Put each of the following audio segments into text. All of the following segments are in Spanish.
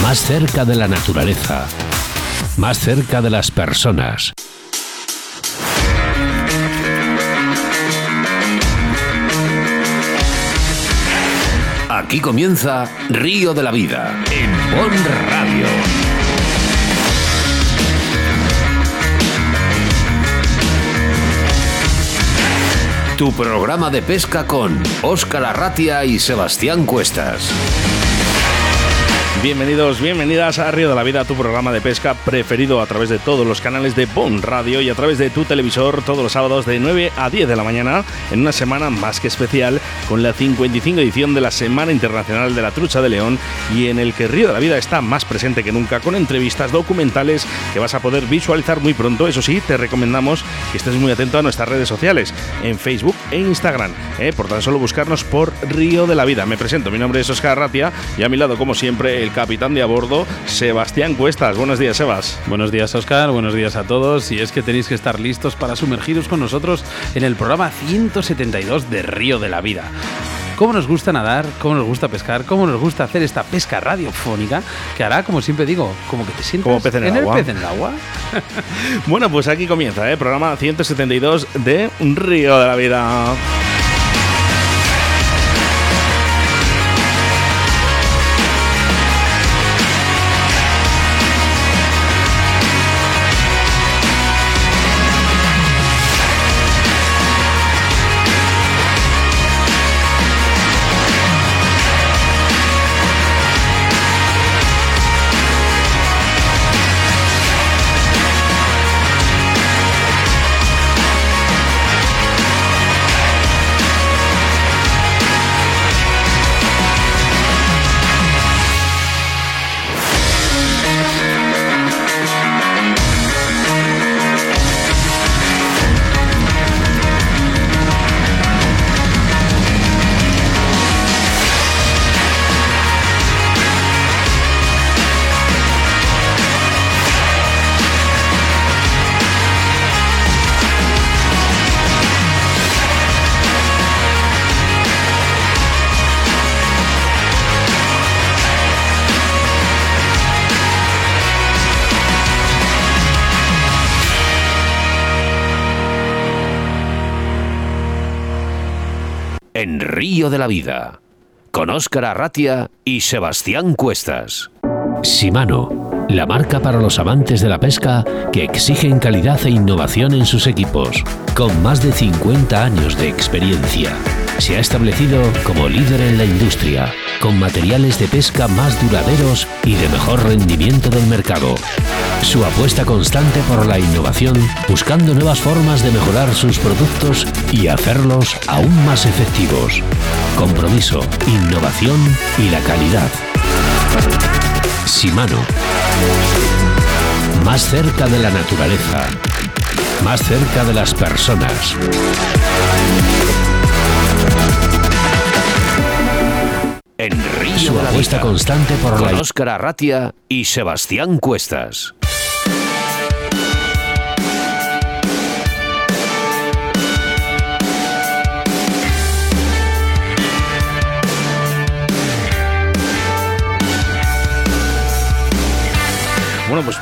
más cerca de la naturaleza, más cerca de las personas. Aquí comienza Río de la Vida en Bon Radio. Tu programa de pesca con Óscar Arratia y Sebastián Cuestas. Bienvenidos, bienvenidas a Río de la Vida, tu programa de pesca preferido a través de todos los canales de Bon Radio y a través de tu televisor todos los sábados de 9 a 10 de la mañana en una semana más que especial con la 55 edición de la Semana Internacional de la Trucha de León y en el que Río de la Vida está más presente que nunca con entrevistas documentales que vas a poder visualizar muy pronto. Eso sí, te recomendamos que estés muy atento a nuestras redes sociales en Facebook e Instagram. ¿eh? Por tan solo buscarnos por Río de la Vida. Me presento, mi nombre es Oscar Ratia y a mi lado como siempre el capitán de a bordo, Sebastián Cuestas. Buenos días, Sebas. Buenos días, Oscar. Buenos días a todos. Y es que tenéis que estar listos para sumergiros con nosotros en el programa 172 de Río de la Vida cómo nos gusta nadar, cómo nos gusta pescar, cómo nos gusta hacer esta pesca radiofónica que hará, como siempre digo, como que te sientes como pez en, el, agua. pez en el agua. bueno, pues aquí comienza, ¿eh? programa 172 de Río de la Vida. Río de la Vida, con Óscar Arratia y Sebastián Cuestas. Shimano, la marca para los amantes de la pesca que exigen calidad e innovación en sus equipos, con más de 50 años de experiencia. Se ha establecido como líder en la industria, con materiales de pesca más duraderos y de mejor rendimiento del mercado. Su apuesta constante por la innovación, buscando nuevas formas de mejorar sus productos y hacerlos aún más efectivos. Compromiso, innovación y la calidad. Shimano. Más cerca de la naturaleza. Más cerca de las personas. En Río Su apuesta constante por la Óscar Arratia y Sebastián Cuestas.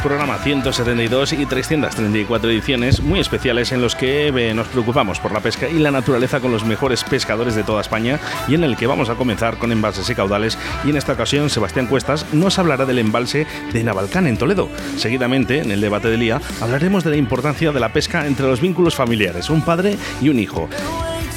Programa 172 y 334 ediciones muy especiales en los que eh, nos preocupamos por la pesca y la naturaleza con los mejores pescadores de toda España y en el que vamos a comenzar con embalses y caudales y en esta ocasión Sebastián Cuestas nos hablará del embalse de Navalcán en Toledo. Seguidamente, en el debate del día, hablaremos de la importancia de la pesca entre los vínculos familiares, un padre y un hijo.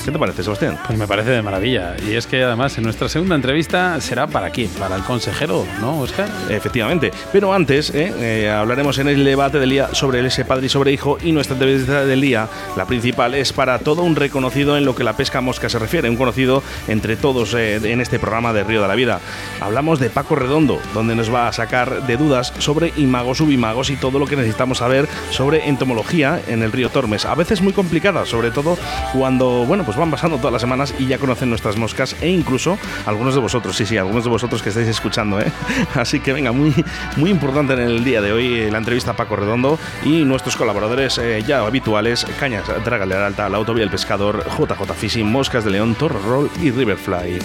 ¿Qué te parece, Sebastián? Pues me parece de maravilla. Y es que además en nuestra segunda entrevista será para quién? Para el consejero, ¿no, Oscar? Efectivamente. Pero antes ¿eh? Eh, hablaremos en el debate del día sobre el ese padre y sobre hijo y nuestra entrevista del día, la principal, es para todo un reconocido en lo que la pesca mosca se refiere, un conocido entre todos eh, en este programa de Río de la Vida. Hablamos de Paco Redondo, donde nos va a sacar de dudas sobre imagos, subimagos y todo lo que necesitamos saber sobre entomología en el río Tormes. A veces muy complicada, sobre todo cuando, bueno, pues van pasando todas las semanas y ya conocen nuestras moscas e incluso algunos de vosotros, sí, sí, algunos de vosotros que estáis escuchando, ¿eh? Así que venga, muy, muy importante en el día de hoy la entrevista a Paco Redondo y nuestros colaboradores eh, ya habituales, Cañas, Dragale Alta, La Autovía El Pescador, JJ Fishing, Moscas de León, Torre Roll y Riverfly.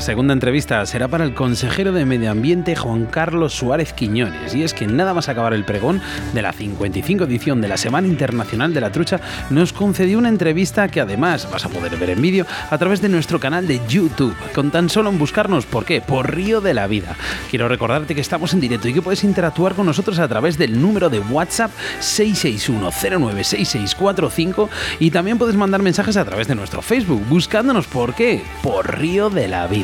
Segunda entrevista será para el consejero de Medio Ambiente Juan Carlos Suárez Quiñones. Y es que nada más acabar el pregón de la 55 edición de la Semana Internacional de la Trucha, nos concedió una entrevista que además vas a poder ver en vídeo a través de nuestro canal de YouTube, con tan solo en buscarnos, ¿por qué? Por Río de la Vida. Quiero recordarte que estamos en directo y que puedes interactuar con nosotros a través del número de WhatsApp 661096645 y también puedes mandar mensajes a través de nuestro Facebook, buscándonos, ¿por qué? Por Río de la Vida.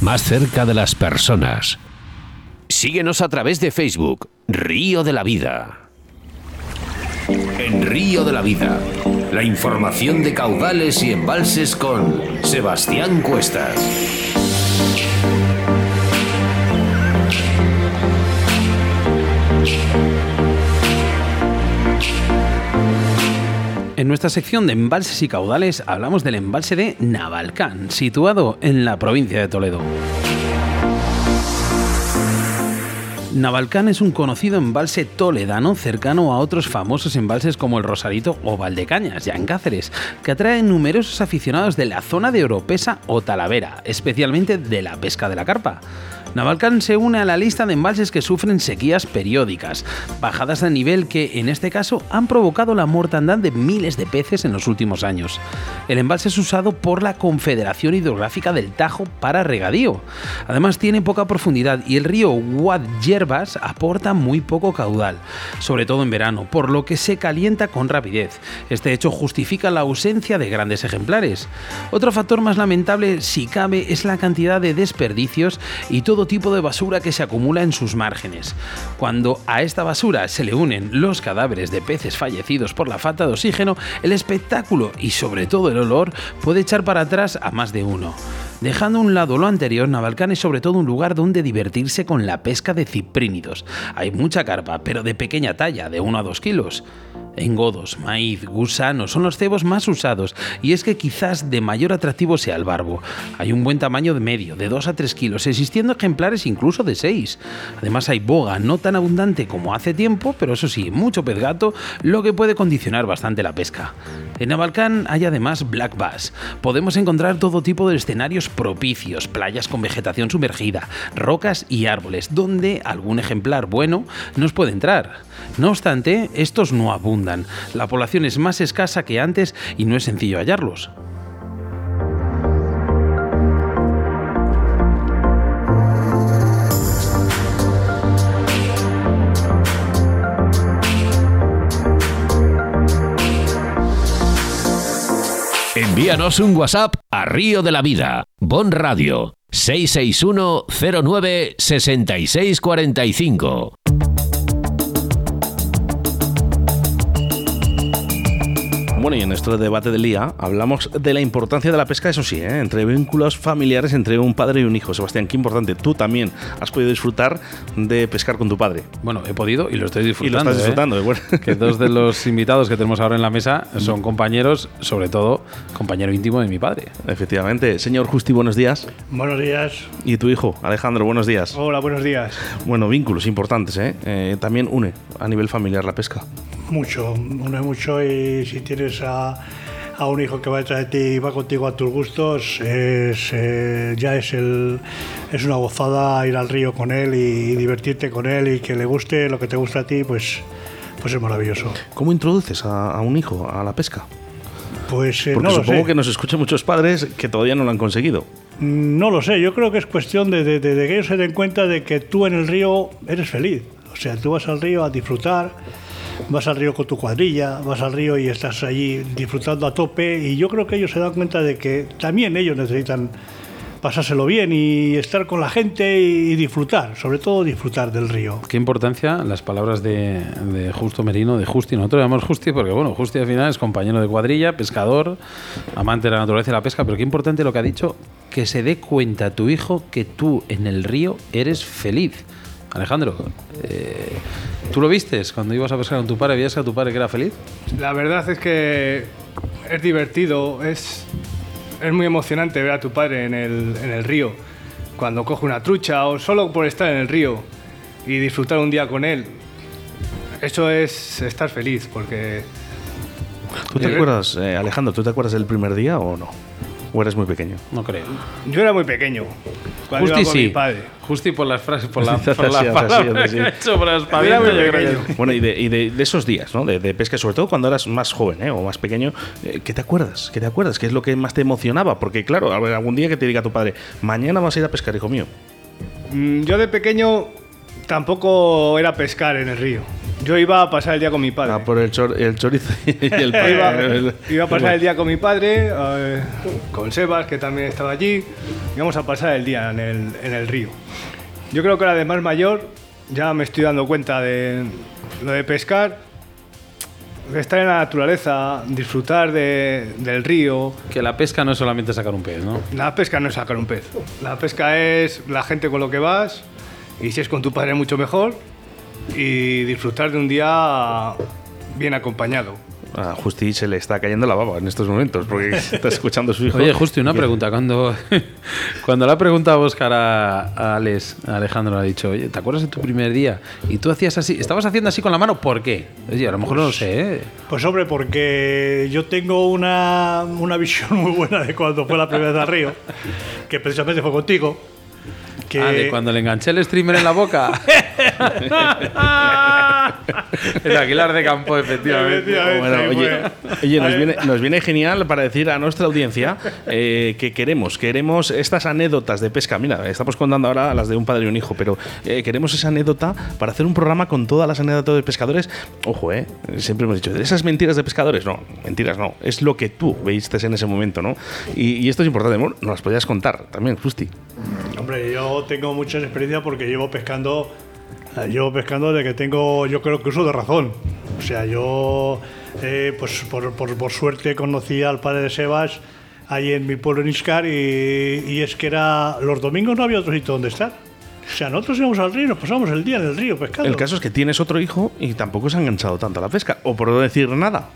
más cerca de las personas. Síguenos a través de Facebook, Río de la Vida. En Río de la Vida, la información de caudales y embalses con Sebastián Cuestas. En nuestra sección de embalses y caudales hablamos del embalse de Navalcán, situado en la provincia de Toledo. Navalcán es un conocido embalse toledano cercano a otros famosos embalses como el Rosarito o Valdecañas, ya en Cáceres, que atrae numerosos aficionados de la zona de Oropesa o Talavera, especialmente de la pesca de la carpa. Navalcán se une a la lista de embalses que sufren sequías periódicas, bajadas de nivel que, en este caso, han provocado la mortandad de miles de peces en los últimos años. El embalse es usado por la Confederación Hidrográfica del Tajo para regadío. Además, tiene poca profundidad y el río Guadyerbas aporta muy poco caudal, sobre todo en verano, por lo que se calienta con rapidez. Este hecho justifica la ausencia de grandes ejemplares. Otro factor más lamentable, si cabe, es la cantidad de desperdicios y todo tipo de basura que se acumula en sus márgenes. Cuando a esta basura se le unen los cadáveres de peces fallecidos por la falta de oxígeno, el espectáculo y sobre todo el olor puede echar para atrás a más de uno. Dejando a un lado lo anterior, Navalcán es sobre todo un lugar donde divertirse con la pesca de ciprínidos. Hay mucha carpa, pero de pequeña talla, de 1 a 2 kilos. Engodos, maíz, gusanos son los cebos más usados y es que quizás de mayor atractivo sea el barbo. Hay un buen tamaño de medio, de 2 a 3 kilos, existiendo ejemplares incluso de 6. Además hay boga, no tan abundante como hace tiempo, pero eso sí, mucho pez gato, lo que puede condicionar bastante la pesca. En Navalcán hay además black bass. Podemos encontrar todo tipo de escenarios propicios, playas con vegetación sumergida, rocas y árboles, donde algún ejemplar bueno nos puede entrar. No obstante, estos no abundan. La población es más escasa que antes y no es sencillo hallarlos. Envíanos un WhatsApp a Río de la Vida, Bon Radio, 661 09 6645. Bueno, y en nuestro debate del día hablamos de la importancia de la pesca, eso sí, ¿eh? entre vínculos familiares entre un padre y un hijo. Sebastián, qué importante. Tú también has podido disfrutar de pescar con tu padre. Bueno, he podido y lo estoy disfrutando. Y lo estás ¿eh? disfrutando, bueno. Que dos de los invitados que tenemos ahora en la mesa son compañeros, sobre todo compañero íntimo de mi padre. Efectivamente. Señor Justi, buenos días. Buenos días. Y tu hijo, Alejandro, buenos días. Hola, buenos días. Bueno, vínculos importantes, ¿eh? Eh, también une a nivel familiar la pesca. Mucho, une mucho y si tienes a, a un hijo que va detrás de ti y va contigo a tus gustos, es, eh, ya es, el, es una gozada ir al río con él y, divertirte con él y que le guste lo que te gusta a ti, pues, pues es maravilloso. ¿Cómo introduces a, a un hijo a la pesca? Pues eh, Porque no lo supongo sé. que nos escuchan muchos padres que todavía no lo han conseguido. No lo sé, yo creo que es cuestión de, de- de- de que ellos se den cuenta de que tú en el río eres feliz. O sea, tú vas al río a disfrutar, vas al río con tu cuadrilla, vas al río y estás allí disfrutando a tope y yo creo que ellos se dan cuenta de que también ellos necesitan pasárselo bien y estar con la gente y disfrutar, sobre todo disfrutar del río. Qué importancia las palabras de, de Justo Merino, de Justi. Nosotros llamamos Justi porque, bueno, Justi al final es compañero de cuadrilla, pescador, amante de la naturaleza y la pesca, pero qué importante lo que ha dicho, que se dé cuenta tu hijo que tú en el río eres feliz. Alejandro, eh, ¿tú lo vistes cuando ibas a pescar con tu padre? ¿Veías a tu padre que era feliz? La verdad es que es divertido, es, es muy emocionante ver a tu padre en el, en el río, cuando coge una trucha o solo por estar en el río y disfrutar un día con él. Eso es estar feliz, porque ¿Tú te Eh, acuerdas, eh, Alejandro, tú te acuerdas del primer día o no? ¿O eres muy pequeño? No creo. yo era muy pequeño cuando Justi iba con mi sí. padre. Justi por las frases, por la, la palabra que ha hecho, por las. Bueno, y de, y de- de esos días, ¿no? De, de pesca, sobre todo cuando eras más joven ¿eh? o más pequeño, eh, ¿qué te acuerdas? ¿Qué te acuerdas? ¿Qué es lo que más te emocionaba? Porque, claro, algún día que te diga tu padre, mañana vas a ir a pescar, hijo mío. Mm, Yo de pequeño tampoco era pescar en el río. Yo iba a pasar el día con mi padre. A por el, chor- el chorizo y el iba, iba a pasar el día con mi padre, eh, con Sebas, que también estaba allí. Íbamos a pasar el día en el, en el río. Yo creo que ahora de más mayor ya me estoy dando cuenta de lo de pescar, de estar en la naturaleza, disfrutar de- del río. Que la pesca no es solamente sacar un pez, ¿no? La pesca no es sacar un pez. La pesca es la gente con lo que vas y si es con tu padre mucho mejor y disfrutar de un día bien acompañado. A Justi se le está cayendo la baba en estos momentos porque está escuchando a su hijo. Oye, justo una pregunta. Cuando, cuando le ha preguntado a Oscar a, a Alex, a Alejandro le ha dicho, oye, ¿te acuerdas de tu primer día? Y tú hacías así, estabas haciendo así con la mano, ¿por qué? Oye, a lo mejor no lo sé, ¿eh? Pues hombre, porque yo tengo una, una visión muy buena de cuando fue la primera vez al río, que precisamente fue contigo. Que Ah, de cuando le enganché el streamer en la boca. el Aguilar de Campo, efectivamente. Efectivamente. Bueno, Sí, oye, nos, viene, nos viene genial para decir a nuestra audiencia eh, que queremos, queremos estas anécdotas de pesca. Mira, estamos contando ahora las de un padre y un hijo, pero eh, queremos esa anécdota para hacer un programa con todas las anécdotas de pescadores. Ojo, eh, siempre hemos dicho, esas mentiras de pescadores, no, mentiras no, es lo que tú veiste en ese momento, ¿no? Y, y esto es importante, nos las podías contar también, Justi. Hombre, yo tengo mucha experiencia porque llevo pescando, eh, llevo pescando desde que tengo, yo creo que uso de razón. O sea, yo, eh, pues por, por- por suerte conocí al padre de Sebas ahí en mi pueblo en Iscar y, y es que era, los domingos no había otro sitio donde estar. O sea, nosotros íbamos al río y nos pasamos el día en el río pescando. El caso es que tienes otro hijo y tampoco se ha enganchado tanto a la pesca, o por no decir nada.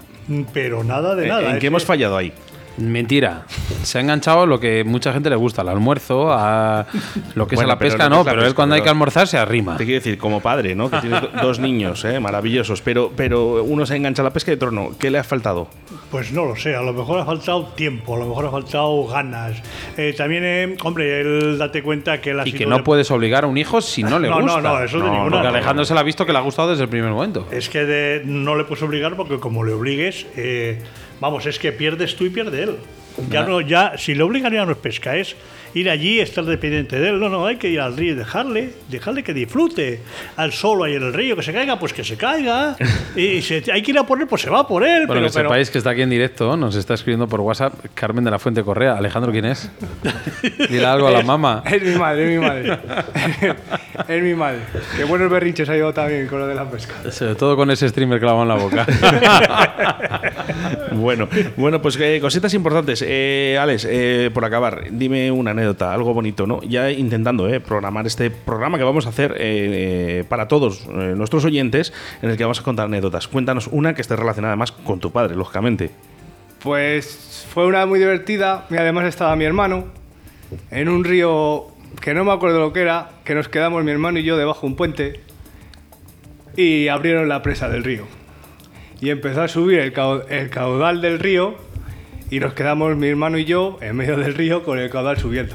Pero nada de ¿En- nada. ¿En qué hemos fallado ahí? Mentira. Se ha enganchado lo que mucha gente le gusta, al almuerzo, a lo que Bueno, es a la pesca, no, la pero él pesca, cuando hay que almorzar se arrima. Te quiero decir, como padre, ¿no? Que tienes do- dos niños, ¿eh? Maravillosos, pero, pero uno se engancha a la pesca y otro no. ¿Qué le ha faltado? Pues no lo sé, a lo mejor ha faltado tiempo, a lo mejor ha faltado ganas. Eh, también, eh, hombre, él date cuenta que la Y que no puedes obligar a un hijo si no le No, no, gusta. no, eso de ninguna Porque. Alejandro se le ha visto que le ha gustado desde el primer momento. Es que de- no le puedes obligar porque como le obligues, eh, vamos, es que pierdes tú y pierde él. Ya no, ya, si le no es pesca, es ir allí, estar dependiente de él. No, no, hay que ir al río y dejarle, dejarle que disfrute. Al solo ahí en el río, que se caiga, pues que se caiga. y si hay que ir a por él, pues se va a por él. Bueno, pero, que sepáis que está aquí en directo, nos está escribiendo por WhatsApp Carmen de la Fuente Correa. Alejandro, ¿quién es? Dile algo a la mamá. Es mi madre, es mi madre. es mi madre. Qué buenos berrinches ha llevado también con lo de la pesca. Sobre todo con ese streamer clavado en la boca. Bueno, bueno, pues eh, cositas importantes. Eh, Alex, eh, por acabar, dime una algo bonito, ¿no? Ya intentando eh, programar este programa que vamos a hacer eh, eh, para todos nuestros oyentes, en el que vamos a contar anécdotas. Cuéntanos una que esté relacionada además con tu padre, lógicamente. Pues fue una muy divertida y además estaba mi hermano en un río que no me acuerdo lo que era, que nos quedamos mi hermano y yo debajo de un puente y abrieron la presa del río. Y empezó a subir el caudal del río y nos quedamos mi hermano y yo en medio del río con el caudal subiendo.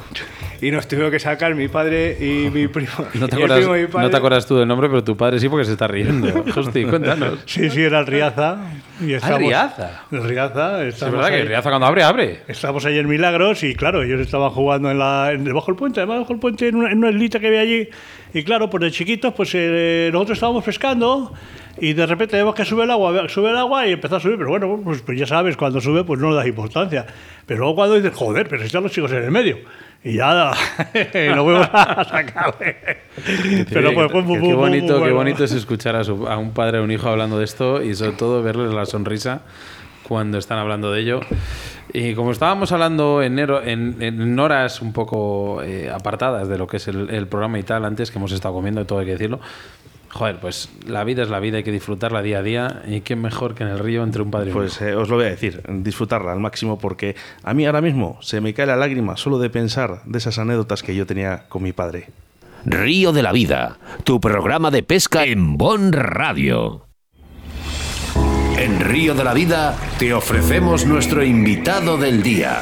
Y nos tuvieron que sacar mi padre y mi primo. No te, y el acuerdas, primo padre. no te acuerdas tú del nombre, pero tu padre sí porque se está riendo. Hosti, cuéntanos. Sí, sí, era el Riaza. Y estamos, Riaza? El Riaza. Es verdad que ahí. Riaza cuando abre, abre. Estamos ahí en Milagros y claro, ellos estaban jugando en la, en- debajo del puente, además debajo del puente en una, en una islita que había allí. Y claro, pues de chiquitos, pues eh, nosotros estábamos pescando y de repente vemos que sube el agua, sube el agua y empezó a subir. Pero bueno, pues, pues ya sabes, cuando sube, pues no le das importancia. Pero luego cuando dices, joder, pero si están los chicos en el medio. Y ya lo a sacarle. Pero pues fue muy, qué muy bonito, qué bonito es escuchar a, su- a un padre o un hijo hablando de esto y sobre todo verles la sonrisa cuando están hablando de ello. Y como estábamos hablando en, ero- en- en horas un poco eh, apartadas de lo que es el, el programa y tal, antes que hemos estado comiendo y todo hay que decirlo, joder, pues la vida es la vida, hay que disfrutarla día a día y qué mejor que en el río entre un padre y un Pues eh, os lo voy a decir, disfrutarla al máximo porque a mí ahora mismo se me cae la lágrima solo de pensar de esas anécdotas que yo tenía con mi padre. Río de la Vida, tu programa de pesca en Bon Radio. En Río de la Vida te ofrecemos nuestro invitado del día.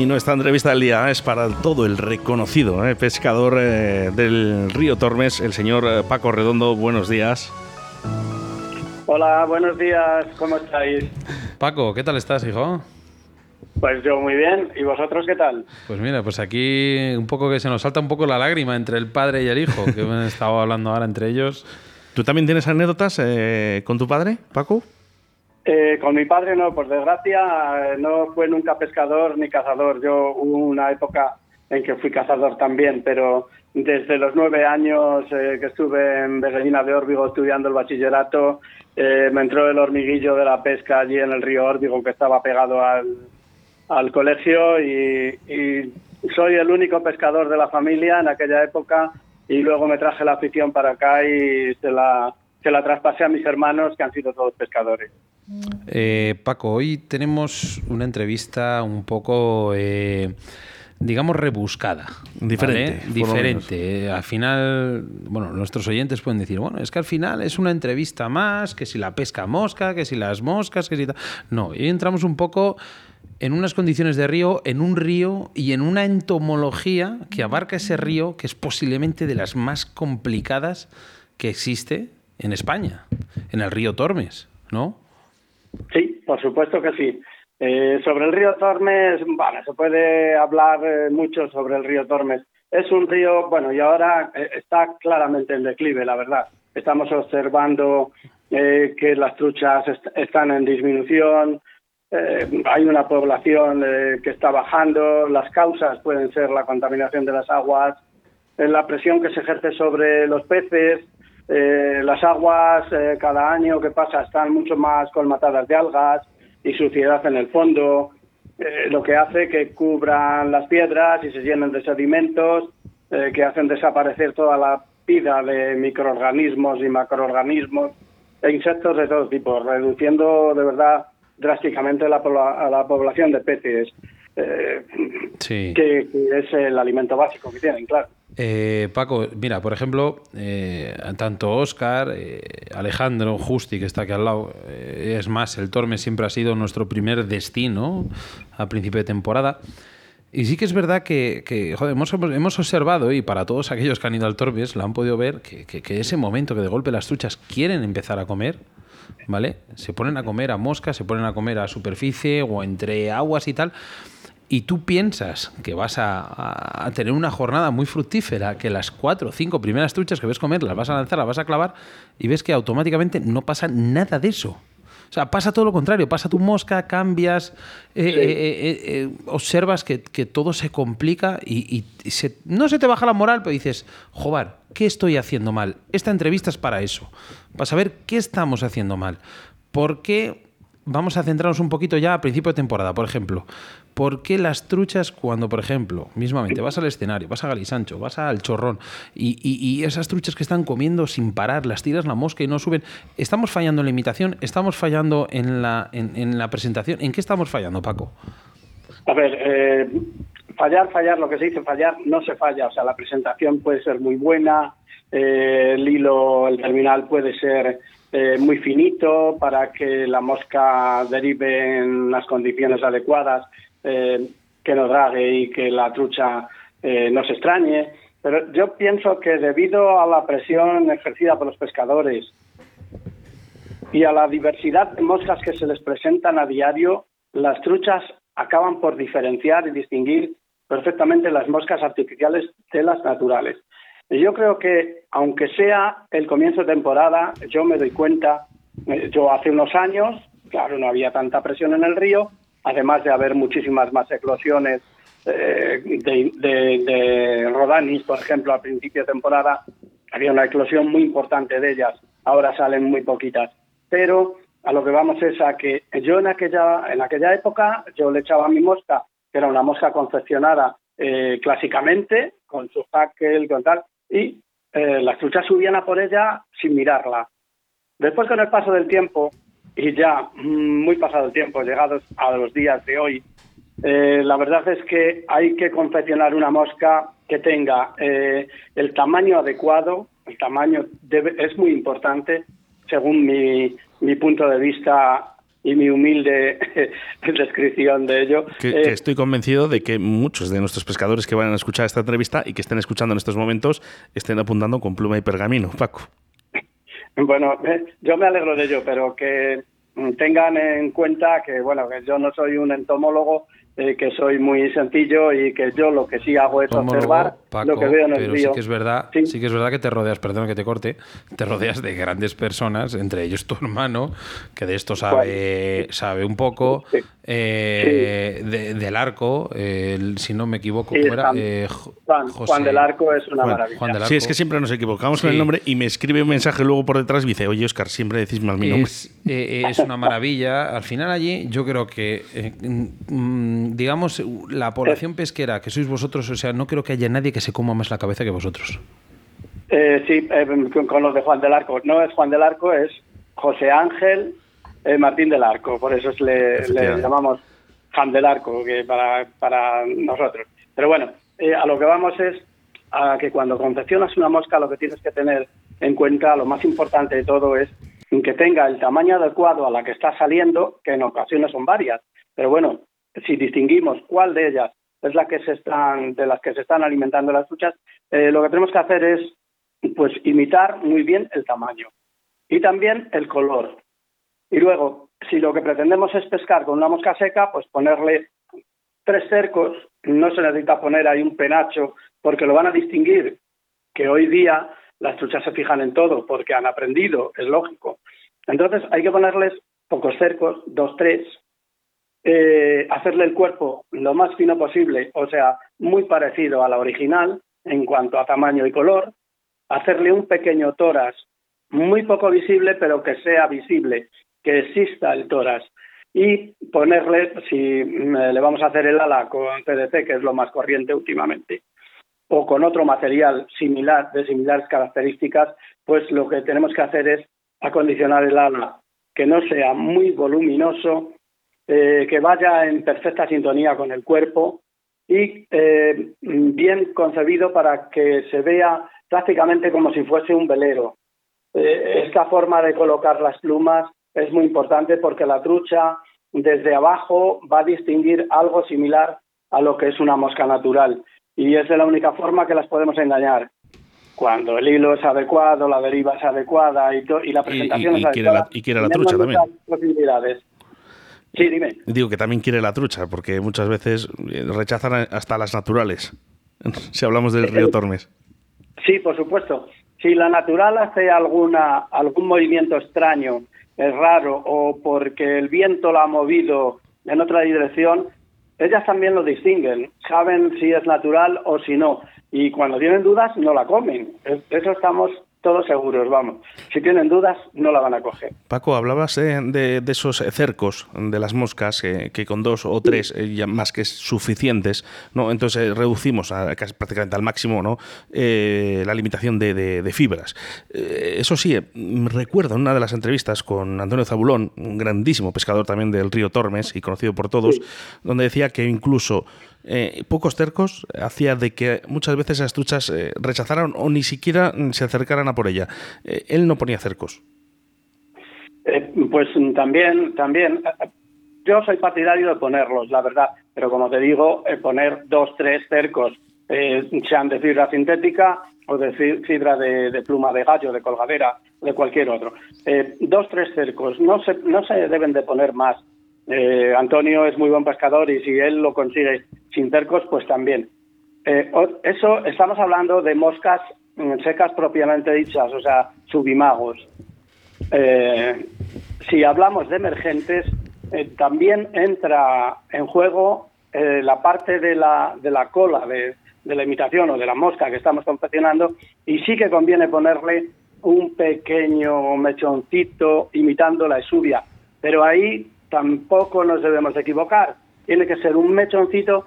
Y nuestra entrevista del día es para todo el reconocido eh, pescador eh, del río Tormes, el señor eh, Paco Redondo. Buenos días. Hola, buenos días, ¿cómo estáis? Paco, ¿qué tal estás, hijo? Pues yo muy bien, ¿y vosotros qué tal? Pues mira, pues aquí un poco que se nos salta un poco la lágrima entre el padre y el hijo, que hemos estado hablando ahora entre ellos. ¿Tú también tienes anécdotas eh, con tu padre, Paco? Eh, con mi padre no, por desgracia, eh, no fue nunca pescador ni cazador. Yo hubo una época en que fui cazador también, pero desde los nueve años eh, que estuve en Beguellina de Órbigo estudiando el bachillerato, eh, me entró el hormiguillo de la pesca allí en el río Órbigo que estaba pegado al, al colegio y, y soy el único pescador de la familia en aquella época y luego me traje la afición para acá y se la, se la traspasé a mis hermanos que han sido todos pescadores. Eh, Paco, hoy tenemos una entrevista un poco, eh, digamos, rebuscada. Diferente, Diferente. Eh, al final, bueno, nuestros oyentes pueden decir, bueno, es que al final es una entrevista más, que si la pesca mosca, que si las moscas, que si tal. No, hoy entramos un poco en unas condiciones de río, en un río y en una entomología que abarca ese río que es posiblemente de las más complicadas que existe en España, en el río Tormes, ¿no? Sí, por supuesto que sí. Eh, sobre el río Tormes, bueno, se puede hablar eh, mucho sobre el río Tormes. Es un río, bueno, y ahora eh, está claramente en declive, la verdad. Estamos observando eh, que las truchas est- están en disminución, hay una población que está bajando, las causas pueden ser la contaminación de las aguas, la presión que se ejerce sobre los peces, eh, las aguas eh, cada año que pasa están mucho más colmatadas de algas, y suciedad en el fondo, eh, lo que hace que cubran las piedras y se llenen de sedimentos, eh, que hacen desaparecer toda la vida de microorganismos y macroorganismos e insectos de todo tipo, reduciendo de verdad drásticamente la, a la población de peces, eh, que, es el alimento básico que tienen, claro. Eh, Paco, mira, por ejemplo, eh, tanto Oscar, Alejandro, Justi, que está aquí al lado, es más, el Torme siempre ha sido nuestro primer destino a principio de temporada. Y sí que es verdad que, hemos, observado, y para todos aquellos que han ido al Tormes lo han podido ver, que, que, ese momento que de golpe las truchas quieren empezar a comer, ¿vale? Se ponen a comer a mosca, se ponen a comer a superficie o entre aguas y tal. Y tú piensas que vas a, a tener una jornada muy fructífera, que las cuatro o cinco primeras truchas que ves comer las vas a lanzar, las vas a clavar, y ves que automáticamente no pasa nada de eso. O sea, pasa todo lo contrario, pasa tu mosca, cambias, eh, eh, eh, observas que, todo se complica y, no se te baja la moral, pero dices, joder, ¿qué estoy haciendo mal? Esta entrevista es para eso, para saber qué estamos haciendo mal. ¿Por qué? Vamos a centrarnos un poquito ya a principio de temporada, por ejemplo. ¿Por qué las truchas cuando, por ejemplo, mismamente vas al escenario, vas a Galisancho, vas al chorrón y, esas truchas que están comiendo sin parar, las tiras la mosca y no suben, ¿estamos fallando en la imitación? ¿Estamos fallando en la, en, la presentación? ¿En qué estamos fallando, Paco? A ver, eh, fallar, fallar, lo que se dice fallar, no se falla. O sea, la presentación puede ser muy buena, eh, el hilo, el terminal puede ser eh, muy finito para que la mosca derive en las condiciones adecuadas eh, que no drague y que la trucha eh, no se extrañe. Pero yo pienso que debido a la presión ejercida por los pescadores y a la diversidad de moscas que se les presentan a diario, las truchas acaban por diferenciar y distinguir perfectamente las moscas artificiales de las naturales. Yo creo que, aunque sea el comienzo de temporada, yo me doy cuenta, eh, yo hace unos años, claro, no había tanta presión en el río, además de haber muchísimas más eclosiones eh, de, rodanis, por ejemplo, al principio de temporada, había una eclosión muy importante de ellas, ahora salen muy poquitas. Pero a lo que vamos es a que yo en aquella, en aquella época yo le echaba mi mosca, que era una mosca confeccionada eh, clásicamente, con su hackel, con tal, y eh, las truchas subían a por ella sin mirarla. Después, con el paso del tiempo, y ya mm, muy pasado el tiempo, llegados a los días de hoy, eh, la verdad es que hay que confeccionar una mosca que tenga eh, el tamaño adecuado, el tamaño es muy importante, según mi, mi punto de vista y mi humilde descripción de ello. Que, eh, estoy convencido de que muchos de nuestros pescadores que van a escuchar esta entrevista y que estén escuchando en estos momentos estén apuntando con pluma y pergamino, Paco. Bueno, yo me alegro de ello, pero que tengan en cuenta que, bueno, que yo no soy un entomólogo, eh, que soy muy sencillo y que yo lo que sí hago es observar lo que veo en el pero Sí que es verdad, ¿Sí? que es verdad que te rodeas, perdón que te corte, te rodeas de grandes personas, entre ellos tu hermano, que de esto sabe, sabe un poco, eh, del arco, si no me equivoco, Juan, eh, Juan, del Arco es una maravilla. Sí, es que siempre nos equivocamos con el nombre y me escribe un mensaje luego por detrás y dice, oye Oscar, siempre decís mal mi nombre. Es, una maravilla. Al final allí yo creo que mm, digamos, la población pesquera que sois vosotros, o sea, no creo que haya nadie que se coma más la cabeza que vosotros. Eh, sí, eh, con, los de Juan del Arco. No es Juan del Arco, es José Ángel eh, Martín del Arco. Por eso le, llamamos Juan del Arco que para, para nosotros. Pero bueno, a lo que vamos es a que cuando confeccionas una mosca lo que tienes que tener en cuenta, lo más importante de todo es que tenga el tamaño adecuado a la que está saliendo, que en ocasiones son varias. Pero bueno, si distinguimos cuál de ellas es la que se están, de las que se están alimentando las truchas, eh, lo que tenemos que hacer es pues imitar muy bien el tamaño y también el color. Y luego, si lo que pretendemos es pescar con una mosca seca, pues ponerle tres cercos, no se necesita poner ahí un penacho, porque lo van a distinguir, que hoy día las truchas se fijan en todo, porque han aprendido, es lógico. Entonces hay que ponerles pocos cercos, dos, tres, eh, hacerle el cuerpo lo más fino posible, o sea, muy parecido a la original en cuanto a tamaño y color, hacerle un pequeño toras muy poco visible, pero que sea visible, que exista el toras. y ponerle, si mm, le vamos a hacer el ala con PDP, que es lo más corriente últimamente, o con otro material similar, de similares características, pues lo que tenemos que hacer es acondicionar el ala que no sea muy voluminoso, eh, que vaya en perfecta sintonía con el cuerpo y eh, bien concebido para que se vea prácticamente como si fuese un velero. Eh, esta forma de colocar las plumas es muy importante porque la trucha desde abajo va a distinguir algo similar a lo que es una mosca natural y es de la única forma que las podemos engañar. Cuando el hilo es adecuado, la deriva es adecuada y, y la presentación es adecuada. y quiere la trucha también. Posibilidades. Sí, dime. Digo que también quiere la trucha, porque muchas veces eh, rechazan hasta las naturales, si hablamos del río Tormes. Sí, por supuesto. Si la natural hace alguna, algún movimiento extraño, es raro, o porque el viento la ha movido en otra dirección, ellas también lo distinguen, saben si es natural o si no, y cuando tienen dudas no la comen. Eso estamos todos seguros, vamos. Si tienen dudas, no la van a coger. Paco, hablabas de, esos cercos de las moscas, que con dos o tres eh, ya más que suficientes, ¿no? Entonces eh, reducimos a, casi prácticamente al máximo ¿no? Eh, la limitación de, fibras. eso sí, recuerdo en una de las entrevistas con Antonio Zabulón, un grandísimo pescador también del río Tormes y conocido por todos, donde decía que incluso eh, pocos tercos hacía de que muchas veces las truchas eh, rechazaran o ni siquiera se acercaran a por ella. Eh, él no ponía cercos. pues también, también. Yo soy partidario de ponerlos, la verdad, pero como te digo, poner dos, tres cercos, sean de fibra sintética o de fibra de, pluma de gallo, de colgadera, de cualquier otro. dos, tres cercos, no se, no se deben de poner más eh, Antonio es muy buen pescador y si él lo consigue sin cercos, pues también. Eh, eso estamos hablando de moscas mm, secas propiamente dichas, o sea, subimagos. Eh, si hablamos de emergentes, también entra en juego la parte de la, de la cola de, de la imitación o de la mosca que estamos confeccionando y sí que conviene ponerle un pequeño mechoncito imitando la esubia. Pero ahí tampoco nos debemos equivocar. Tiene que ser un mechoncito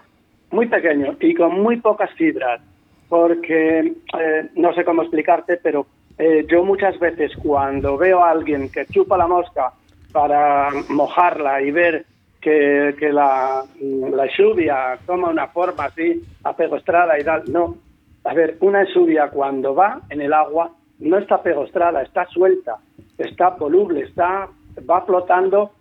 muy pequeño y con muy pocas fibras, porque eh, no sé cómo explicarte, pero eh, yo muchas veces cuando veo a alguien que chupa la mosca para mojarla y ver que, la, la lluvia toma una forma así apegostrada y tal, no. A ver, una lluvia cuando va en el agua no está apegostrada, está suelta, está voluble, está, va flotando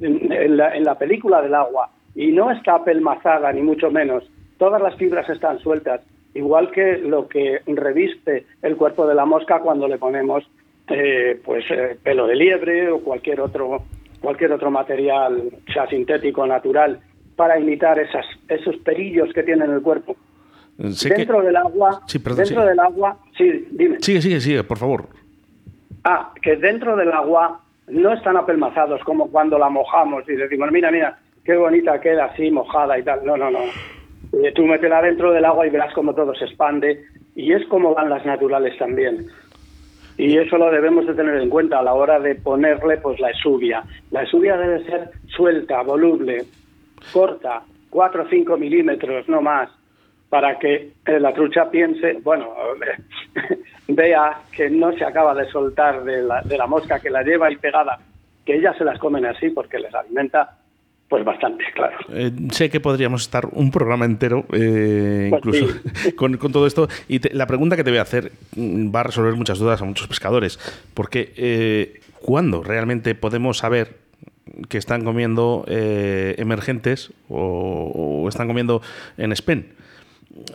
en la, película del agua y no está pelmazada ni mucho menos. Todas las fibras están sueltas, igual que lo que reviste el cuerpo de la mosca cuando le ponemos eh, pues eh, pelo de liebre o cualquier otro cualquier otro material, sea sintético natural, para imitar esas, esos perillos que tiene en el cuerpo. dentro del agua, dentro del agua, sí, dime. Sigue, sigue, sigue, por favor. Ah, que dentro del agua no están apelmazados como cuando la mojamos y decimos, mira, mira, qué bonita queda así mojada y tal. No, no, no. Eh, tú métela dentro del agua y verás cómo todo se expande y es como van las naturales también. Y eso lo debemos de tener en cuenta a la hora de ponerle pues la esubia. La esubia debe ser suelta, voluble, corta, 4 o 5 milímetros, no más para que eh, la trucha piense, bueno, vea que no se acaba de soltar de la, de la mosca que la lleva y pegada, que ellas se las comen así porque les alimenta pues bastante, claro. Eh, sé que podríamos estar un programa entero, eh, pues incluso con, todo esto. Y la pregunta que te voy a hacer mm, va a resolver muchas dudas a muchos pescadores. Porque, ¿cuándo realmente podemos saber que están comiendo emergentes o, o, están comiendo en SPEN?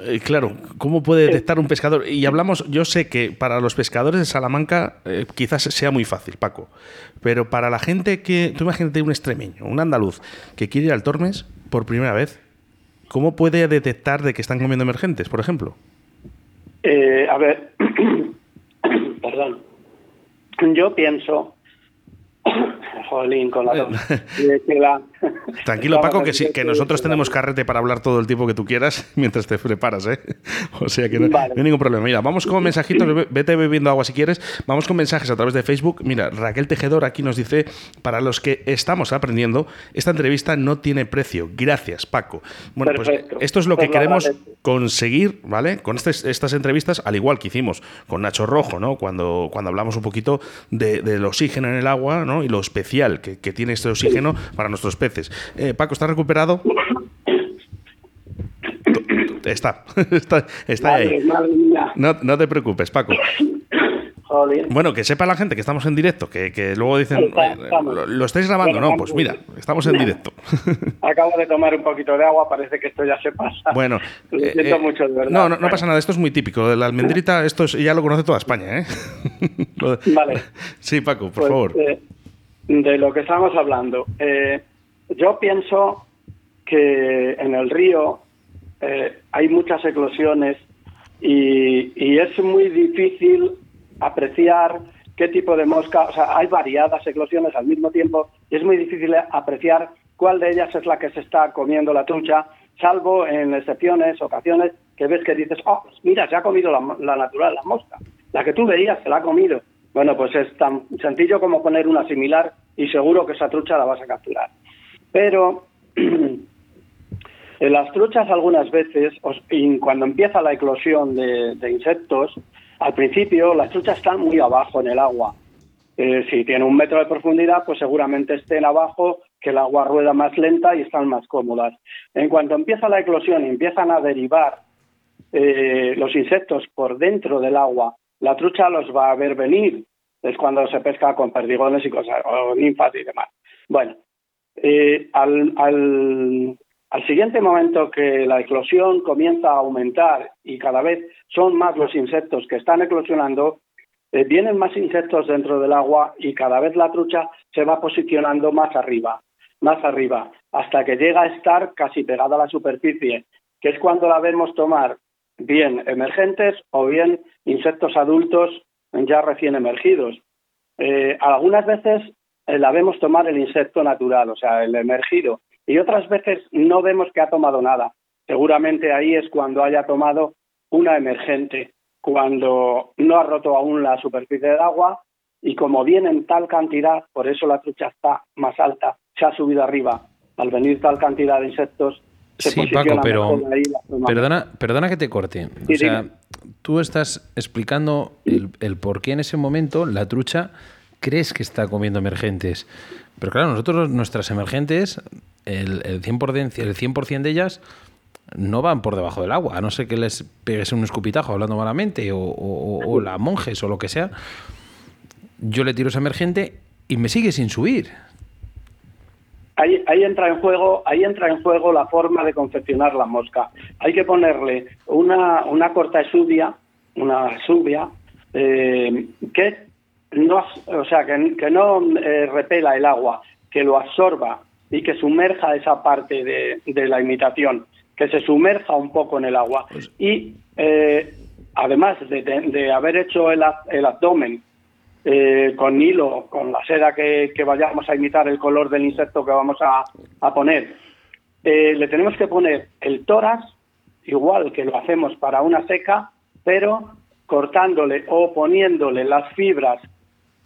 Eh, claro, ¿cómo puede detectar un pescador? Y hablamos, yo sé que para los pescadores de Salamanca eh, quizás sea muy fácil, Paco, pero para la gente que, tú imagínate un extremeño, un andaluz, que quiere ir al Tormes por primera vez, ¿cómo puede detectar de que están comiendo emergentes, por ejemplo? Eh, a ver, perdón, yo pienso, jolín, con la, que la Tranquilo, Paco, que, sí, que nosotros tenemos carrete para hablar todo el tiempo que tú quieras mientras te preparas, ¿eh? O sea que no, hay ningún problema. Mira, vamos con mensajitos, vete bebiendo agua si quieres. Vamos con mensajes a través de Facebook. Mira, Raquel Tejedor aquí nos dice, para los que estamos aprendiendo, esta entrevista no tiene precio. Gracias, Paco. Bueno, pues esto es lo que pues queremos conseguir, ¿vale? Con este, estas entrevistas, al igual que hicimos con Nacho Rojo, ¿no? Cuando, cuando hablamos un poquito del oxígeno en el agua, ¿no? Y lo especial que, tiene este oxígeno para nuestros peces. Eh, Paco, ¿está recuperado? Está, está, ahí. No, no te preocupes, Paco. Bueno, que sepa la gente que estamos en directo, que, luego dicen, eh, lo, estáis grabando, no, pues mira, estamos en directo. Acabo de tomar un poquito de agua, parece que esto ya se pasa. Bueno, eh, eh, mucho, de verdad. No, no, pasa nada, esto es muy típico. La almendrita, esto ya lo conoce toda España, ¿eh? Vale. Sí, Paco, por pues, favor. de lo que estamos hablando, yo pienso que en el río hay muchas eclosiones y, es muy difícil apreciar qué tipo de mosca, o sea, hay variadas eclosiones al mismo tiempo y es muy difícil apreciar cuál de ellas es la que se está comiendo la trucha, salvo en excepciones, ocasiones, que ves que dices, oh, mira, se ha comido la, natural, la mosca. La que tú veías se la ha comido. Bueno, pues es tan sencillo como poner una similar y seguro que esa trucha la vas a capturar. Pero en las truchas algunas veces, cuando empieza la eclosión de insectos, al principio las truchas están muy abajo en el agua. Eh, si tiene un metro de profundidad, pues seguramente estén abajo, que el agua rueda más lenta y están más cómodas. En cuanto empieza la eclosión y empiezan a derivar eh, los insectos por dentro del agua, la trucha los va a ver venir. Es cuando se pesca con perdigones y cosas, o ninfas y demás. Bueno, eh, al, siguiente momento que la eclosión comienza a aumentar y cada vez son más los insectos que están eclosionando, eh, vienen más insectos dentro del agua y cada vez la trucha se va posicionando más arriba, más arriba, hasta que llega a estar casi pegada a la superficie, que es cuando la vemos tomar bien emergentes o bien insectos adultos ya recién emergidos. Eh, algunas veces la vemos tomar el insecto natural, o sea, el emergido, y otras veces no vemos que ha tomado nada. Seguramente ahí es cuando haya tomado una emergente, cuando no ha roto aún la superficie del agua y como viene en tal cantidad, por eso la trucha está más alta, se ha subido arriba. Al venir tal cantidad de insectos, se sí, Paco, pero perdona, perdona que te corte. o sea, tú estás explicando el, el por qué en ese momento la trucha crees que está comiendo emergentes. Pero claro, nosotros, nuestras emergentes, el, el 100%, el 100 de ellas no van por debajo del agua, a no ser que les pegues un escupitajo hablando malamente o, la monjes o lo que sea. Yo le tiro esa emergente y me sigue sin subir. Ahí, ahí, entra en juego, ahí entra en juego la forma de confeccionar la mosca. Hay que ponerle una, una corta exudia, una subia, eh, que no, o sea, que, que no eh, repela el agua, que lo absorba y que sumerja esa parte de, de, la imitación, que se sumerja un poco en el agua. Pues y eh, además de, de, haber hecho el, el abdomen eh, con hilo, con la seda que, que, vayamos a imitar el color del insecto que vamos a, a poner, le tenemos que poner el tórax, igual que lo hacemos para una seca, pero cortándole o poniéndole las fibras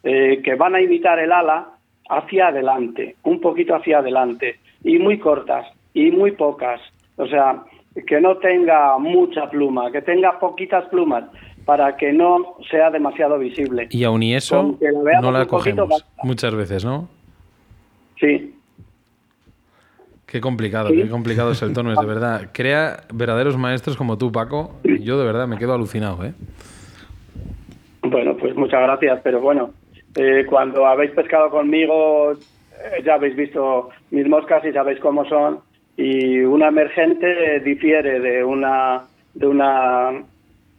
eh, que van a imitar el ala hacia adelante, un poquito hacia adelante, y muy cortas, y muy pocas. O sea, que no tenga mucha pluma, que tenga poquitas plumas, para que no sea demasiado visible. Y aún y eso no la cogemos muchas veces, ¿no? Sí. Qué complicado, qué complicado es el tono, es de verdad. Crea verdaderos maestros como tú, Paco. Yo de verdad me quedo alucinado, ¿eh? Bueno, pues muchas gracias, pero bueno, eh, cuando habéis pescado conmigo, eh, ya habéis visto mis moscas y sabéis cómo son. Y una emergente difiere de una de una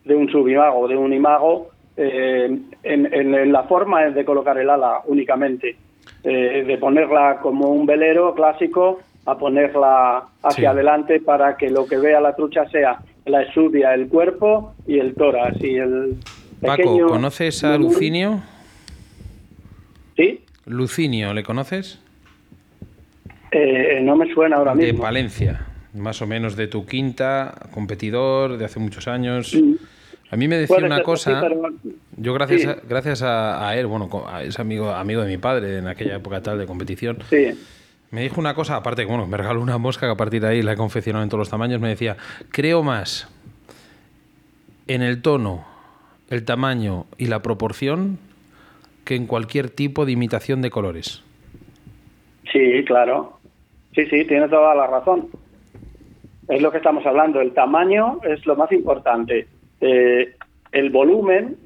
de un subimago, de un imago, eh, en, la forma de colocar el ala únicamente, de ponerla como un velero clásico a ponerla hacia adelante para que lo que vea la trucha sea la exudia, el cuerpo y el tórax y el Paco, ¿conoces a Lucinio? ¿Sí? Lucinio, ¿le conoces? Eh, no me suena ahora mismo. De Valencia, más o menos de tu quinta, competidor de hace muchos años. A mí me decía una cosa, yo gracias, a, gracias a, él, bueno, es amigo, amigo de mi padre en aquella época tal de competición, me dijo una cosa, aparte que bueno, me regaló una mosca que a partir de ahí la he confeccionado en todos los tamaños, me decía, creo más en el tono, el tamaño y la proporción que en cualquier tipo de imitación de colores. Sí, claro. Sí, sí, tiene toda la razón. Es lo que estamos hablando. El tamaño es lo más importante. Eh, el volumen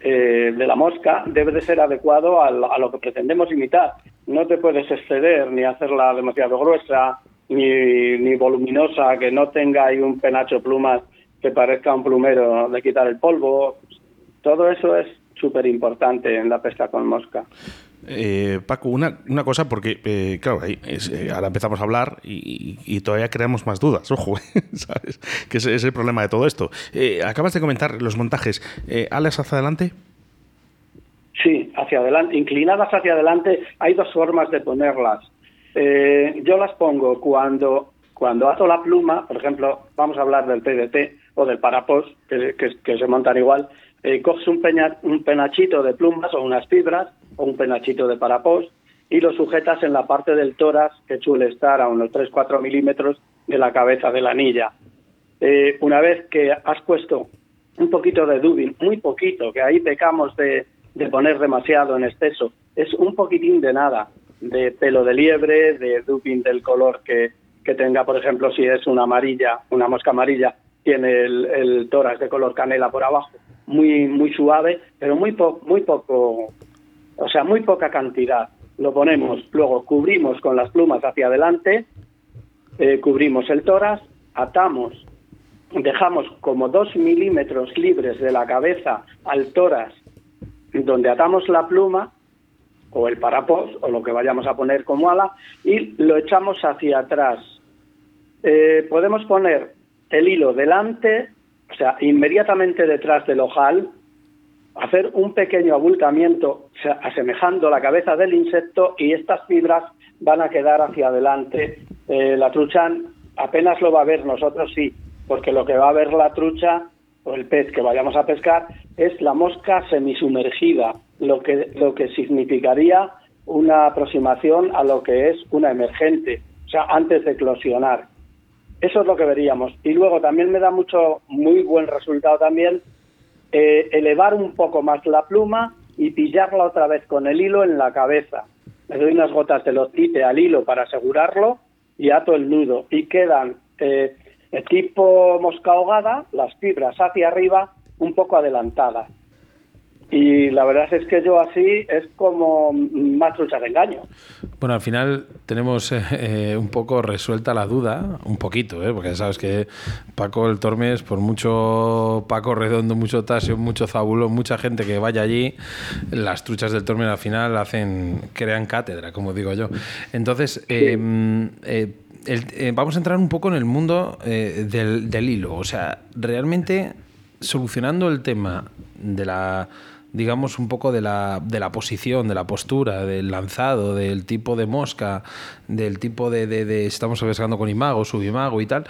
eh, de la mosca debe de ser adecuado a, lo que pretendemos imitar. No te puedes exceder ni hacerla demasiado gruesa ni, ni voluminosa, que no tenga ahí un penacho plumas que parezca un plumero de quitar el polvo. Todo eso es súper importante en la pesca con mosca. Eh, Paco, una, una, cosa, porque, eh, claro, eh, ahora empezamos a hablar y, todavía creamos más dudas, ojo, ¿sabes? Que es, es, el problema de todo esto. acabas de comentar los montajes. ¿Alas hacia adelante? Sí, hacia adelante. Inclinadas hacia adelante, hay dos formas de ponerlas. yo las pongo cuando, cuando ato la pluma, por ejemplo, vamos a hablar del PDT o del parapos, que, que se montan igual, eh, coges un, penachito de plumas o unas fibras o un penachito de parapós y lo sujetas en la parte del tórax que suele estar a unos 3-4 milímetros de la cabeza de la anilla. Eh, una vez que has puesto un poquito de dubin, muy poquito, que ahí pecamos de, de poner demasiado en exceso, es un poquitín de nada, de pelo de liebre, de dubin del color que, que tenga, por ejemplo, si es una amarilla, una mosca amarilla, tiene el, el tórax de color canela por abajo muy muy suave, pero muy muy poco, o sea, muy poca cantidad. Lo ponemos, luego cubrimos con las plumas hacia adelante, eh, cubrimos el tórax, atamos, dejamos como dos milímetros libres de la cabeza al tórax, donde atamos la pluma o el parapos o lo que vayamos a poner como ala y lo echamos hacia atrás. Eh, podemos poner el hilo delante o sea, inmediatamente detrás del ojal, hacer un pequeño abultamiento asemejando la cabeza del insecto y estas fibras van a quedar hacia adelante. Eh, la trucha apenas lo va a ver, nosotros sí, porque lo que va a ver la trucha o el pez que vayamos a pescar es la mosca semisumergida, lo que, lo que significaría una aproximación a lo que es una emergente, o sea, antes de eclosionar. Eso es lo que veríamos. Y luego también me da mucho, muy buen resultado también eh, elevar un poco más la pluma y pillarla otra vez con el hilo en la cabeza. Le doy unas gotas de lotite al hilo para asegurarlo y ato el nudo. Y quedan eh, tipo mosca ahogada, las fibras hacia arriba, un poco adelantadas. Y la verdad es que yo así es como más trucha de engaño. Bueno, al final tenemos eh, eh, un poco resuelta la duda, un poquito, ¿eh? porque sabes que Paco el Tormes, por mucho Paco Redondo, mucho Tasio, mucho Zabulo, mucha gente que vaya allí, las truchas del Tormes al final hacen, crean cátedra, como digo yo. Entonces, em, vamos a entrar un poco en el mundo del, del hilo. O sea, realmente solucionando el tema de la digamos, un poco de la, de la posición, de la postura, del lanzado, del tipo de mosca, del tipo de, de, estamos pescando con imago, subimago y tal,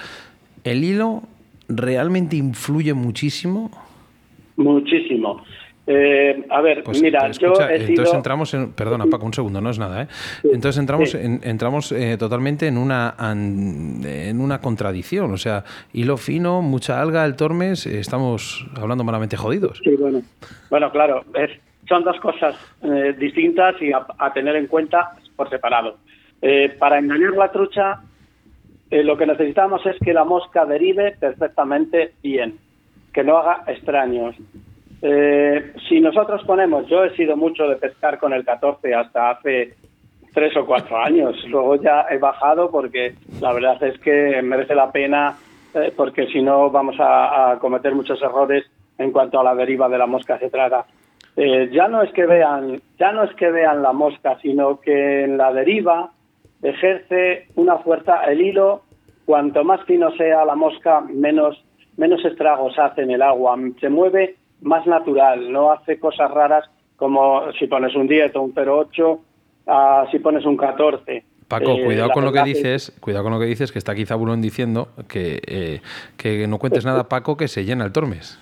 ¿el hilo realmente influye muchísimo? Muchísimo. Eh, a ver, pues, mira, yo entonces entramos en, perdona Paco, un segundo, no es nada, ¿eh? Entonces entramos, entramos eh, totalmente en una en una contradicción, o sea, hilo fino, mucha alga, el tormes, estamos hablando malamente jodidos. Sí, bueno, bueno, claro, son dos cosas distintas y a, tener en cuenta por separado. para engañar la trucha, lo que necesitamos es que la mosca derive perfectamente bien, que no haga extraños. Eh, si nosotros ponemos, yo he sido mucho de pescar con el 14 hasta hace tres o cuatro años, luego ya he bajado porque la verdad es que merece la pena, eh, porque si no vamos a, cometer muchos errores en cuanto a la deriva de la mosca se trata. Eh, ya no es que vean, ya no es que vean la mosca, sino que en la deriva ejerce una fuerza el hilo. Cuanto más fino sea la mosca, menos menos estragos hace en el agua. Se mueve más natural, no hace cosas raras como si pones un 10 o un 0,8, uh, si pones un 14. Paco, eh, cuidado con lo que dices, cuidado con lo que dices, que está aquí Zabulón diciendo que, eh, que no cuentes nada, Paco, que se llena el Tormes.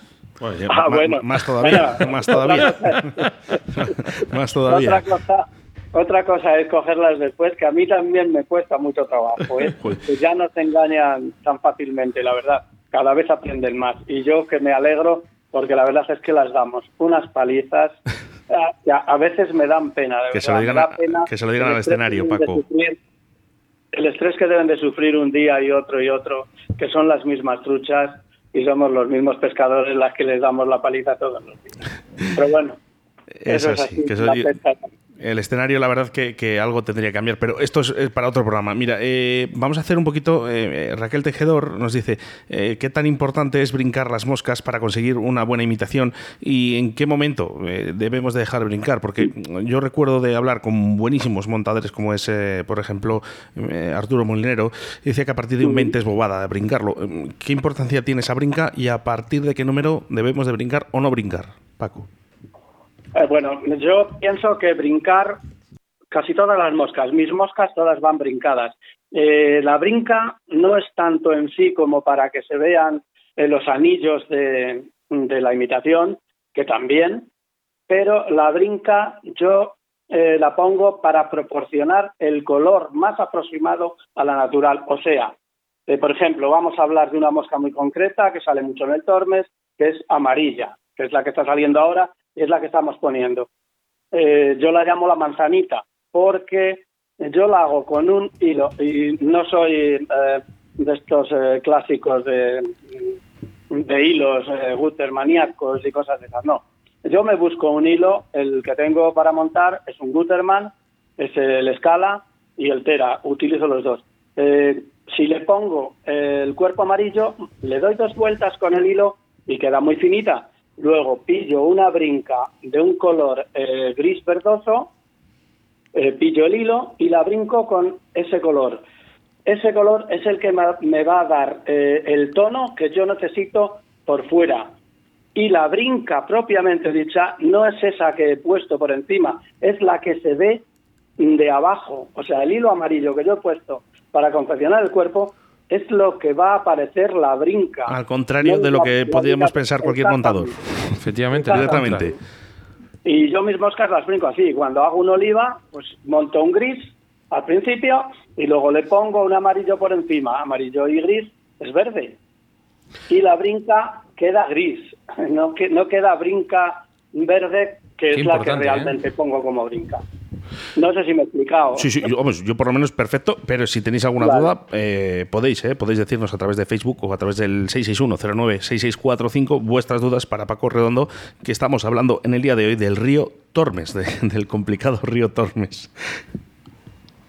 ah, bueno. Más todavía, más todavía. más todavía. Otra cosa, otra cosa es cogerlas después, que a mí también me cuesta mucho trabajo. ¿eh? Pues ya no se engañan tan fácilmente, la verdad. Cada vez aprenden más. Y yo que me alegro, porque la verdad es que las damos unas palizas. A, a veces me dan pena. De que, se lo digan, que se lo digan al escenario, Paco. el estrés que deben de sufrir un día y otro y otro, que son las mismas truchas y somos los mismos pescadores las que les damos la paliza todos los días. Pero bueno, eso, es así, que el escenario, la verdad que, algo tendría que cambiar, pero esto es, para otro programa. Mira, eh, vamos a hacer un poquito, eh, eh, Raquel Tejedor nos dice, ¿qué tan importante es brincar las moscas para conseguir una buena imitación y en qué momento debemos de dejar de brincar? Porque yo recuerdo de hablar con buenísimos montadores como es, por ejemplo, Arturo Molinero, y decía que a partir de un 20 es bobada de brincarlo. ¿Qué importancia tiene esa brinca y a partir de qué número debemos de brincar o no brincar, Paco? Eh, bueno, yo pienso que brincar casi todas las moscas, mis moscas todas van brincadas. Eh, la brinca no es tanto en sí como para que se vean eh, los anillos de, la imitación, que también, pero la brinca yo la pongo para proporcionar el color más aproximado a la natural. O sea, por ejemplo, vamos a hablar de una mosca muy concreta que sale mucho en el Tormes, que es amarilla, que es la que está saliendo ahora, es la que estamos poniendo. Eh, yo la llamo la manzanita porque yo la hago con un hilo y no soy eh, de estos eh, clásicos de, hilos Gutermaníacos y cosas de esas, no. Yo me busco un hilo, el que tengo para montar es un Guterman, es el Scala y el Tera, utilizo los dos. si le pongo el cuerpo amarillo, le doy dos vueltas con el hilo y queda muy finita. Luego pillo una brinca de un color eh, gris verdoso, eh, pillo el hilo y la brinco con ese color. Ese color es el que me va a dar eh, el tono que yo necesito por fuera. Y la brinca propiamente dicha no es esa que he puesto por encima, es la que se ve de abajo. O sea, el hilo amarillo que yo he puesto para confeccionar el cuerpo es lo que va a aparecer la brinca. Al contrario de lo que podríamos pensar cualquier montador. Efectivamente, directamente. Y yo mis moscas las brinco así. Cuando hago un oliva, pues monto un gris al principio y luego le pongo un amarillo por encima. Amarillo y gris es verde. Y la brinca queda gris. No, que, no queda brinca verde, que es la que ¿eh? realmente pongo como brinca. No sé si me he explicado. Sí, sí, yo, por lo menos perfecto, pero si tenéis alguna duda, eh, podéis, eh, podéis decirnos a través de Facebook o a través del 661-09-6645 vuestras dudas para Paco Redondo, que estamos hablando en el día de hoy del río Tormes, del complicado río Tormes.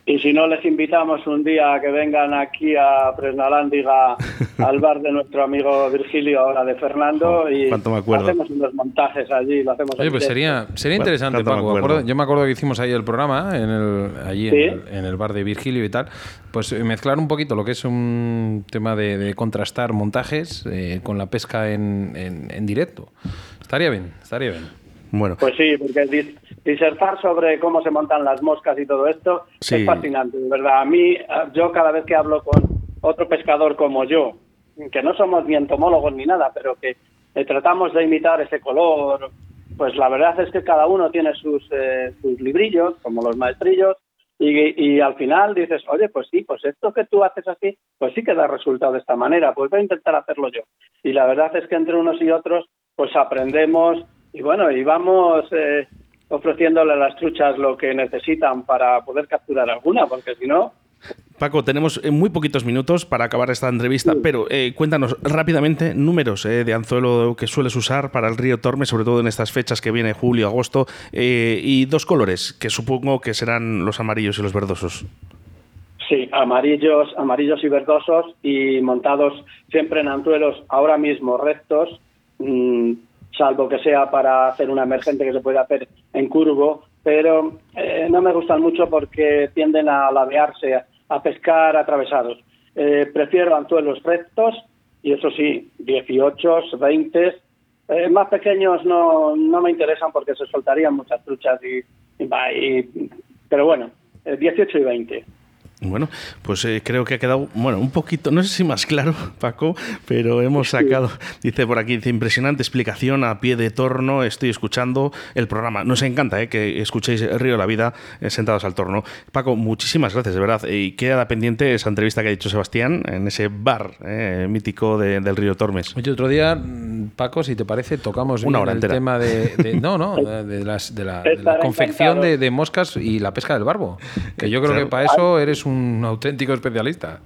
Y si no, les invitamos un día a que vengan aquí a Presnalándiga, al bar de nuestro amigo Virgilio, ahora de Fernando, y hacemos unos montajes allí. Lo hacemos Oye, pues sería, sería interesante, Paco. yo me acuerdo que hicimos ahí el programa, en el, allí en, el, bar de Virgilio y tal, pues eh, mezclar un poquito lo que es un tema de, contrastar montajes eh, con la pesca en, en directo. Estaría bien, estaría bien. Bueno. Pues sí, porque disertar sobre cómo se montan las moscas y todo esto es fascinante, de verdad. A mí, yo cada vez que hablo con otro pescador como yo, que no somos ni entomólogos ni nada, pero que eh, tratamos de imitar ese color, pues la verdad es que cada uno tiene sus, eh, sus librillos, como los maestrillos, y, y, al final dices, oye, pues sí, pues esto que tú haces así, pues sí que da resultado de esta manera, pues voy a intentar hacerlo yo. Y la verdad es que entre unos y otros, pues aprendemos y bueno, y vamos eh, ofreciéndole a las truchas lo que necesitan para poder capturar alguna, porque si no... Paco, tenemos eh, muy poquitos minutos para acabar esta entrevista, pero eh, cuéntanos rápidamente números de anzuelo que sueles usar para el río Tormes, sobre todo en estas fechas que viene julio, agosto, y dos colores, que supongo que serán los amarillos y los verdosos. Sí, amarillos, amarillos y verdosos y montados siempre en anzuelos ahora mismo rectos, mm, salvo que sea para hacer una emergente que se puede hacer en curvo, pero eh, no me gustan mucho porque tienden a ladearse, a pescar atravesados. Eh, prefiero anzuelos rectos y eso sí, 18, 20. Eh, más pequeños no, no me interesan porque se soltarían muchas truchas y, y, pero bueno, 18 y 20. Bueno, pues eh, creo que ha quedado, bueno, un poquito, no sé si más claro, Paco, pero hemos sacado, dice por aquí, dice, impresionante explicación a pie de torno, estoy escuchando el programa. Nos encanta eh, que escuchéis Río de la Vida eh, sentados al torno. Paco, muchísimas gracias, de verdad. Y queda pendiente esa entrevista que ha dicho Sebastián en ese bar mítico del Río Tormes. Oye, otro día, Paco, si te parece, tocamos Una hora el tema de, no, no, de, las, de la, confección de, moscas y la pesca del barbo. Que yo creo que para eso eres un auténtico especialista.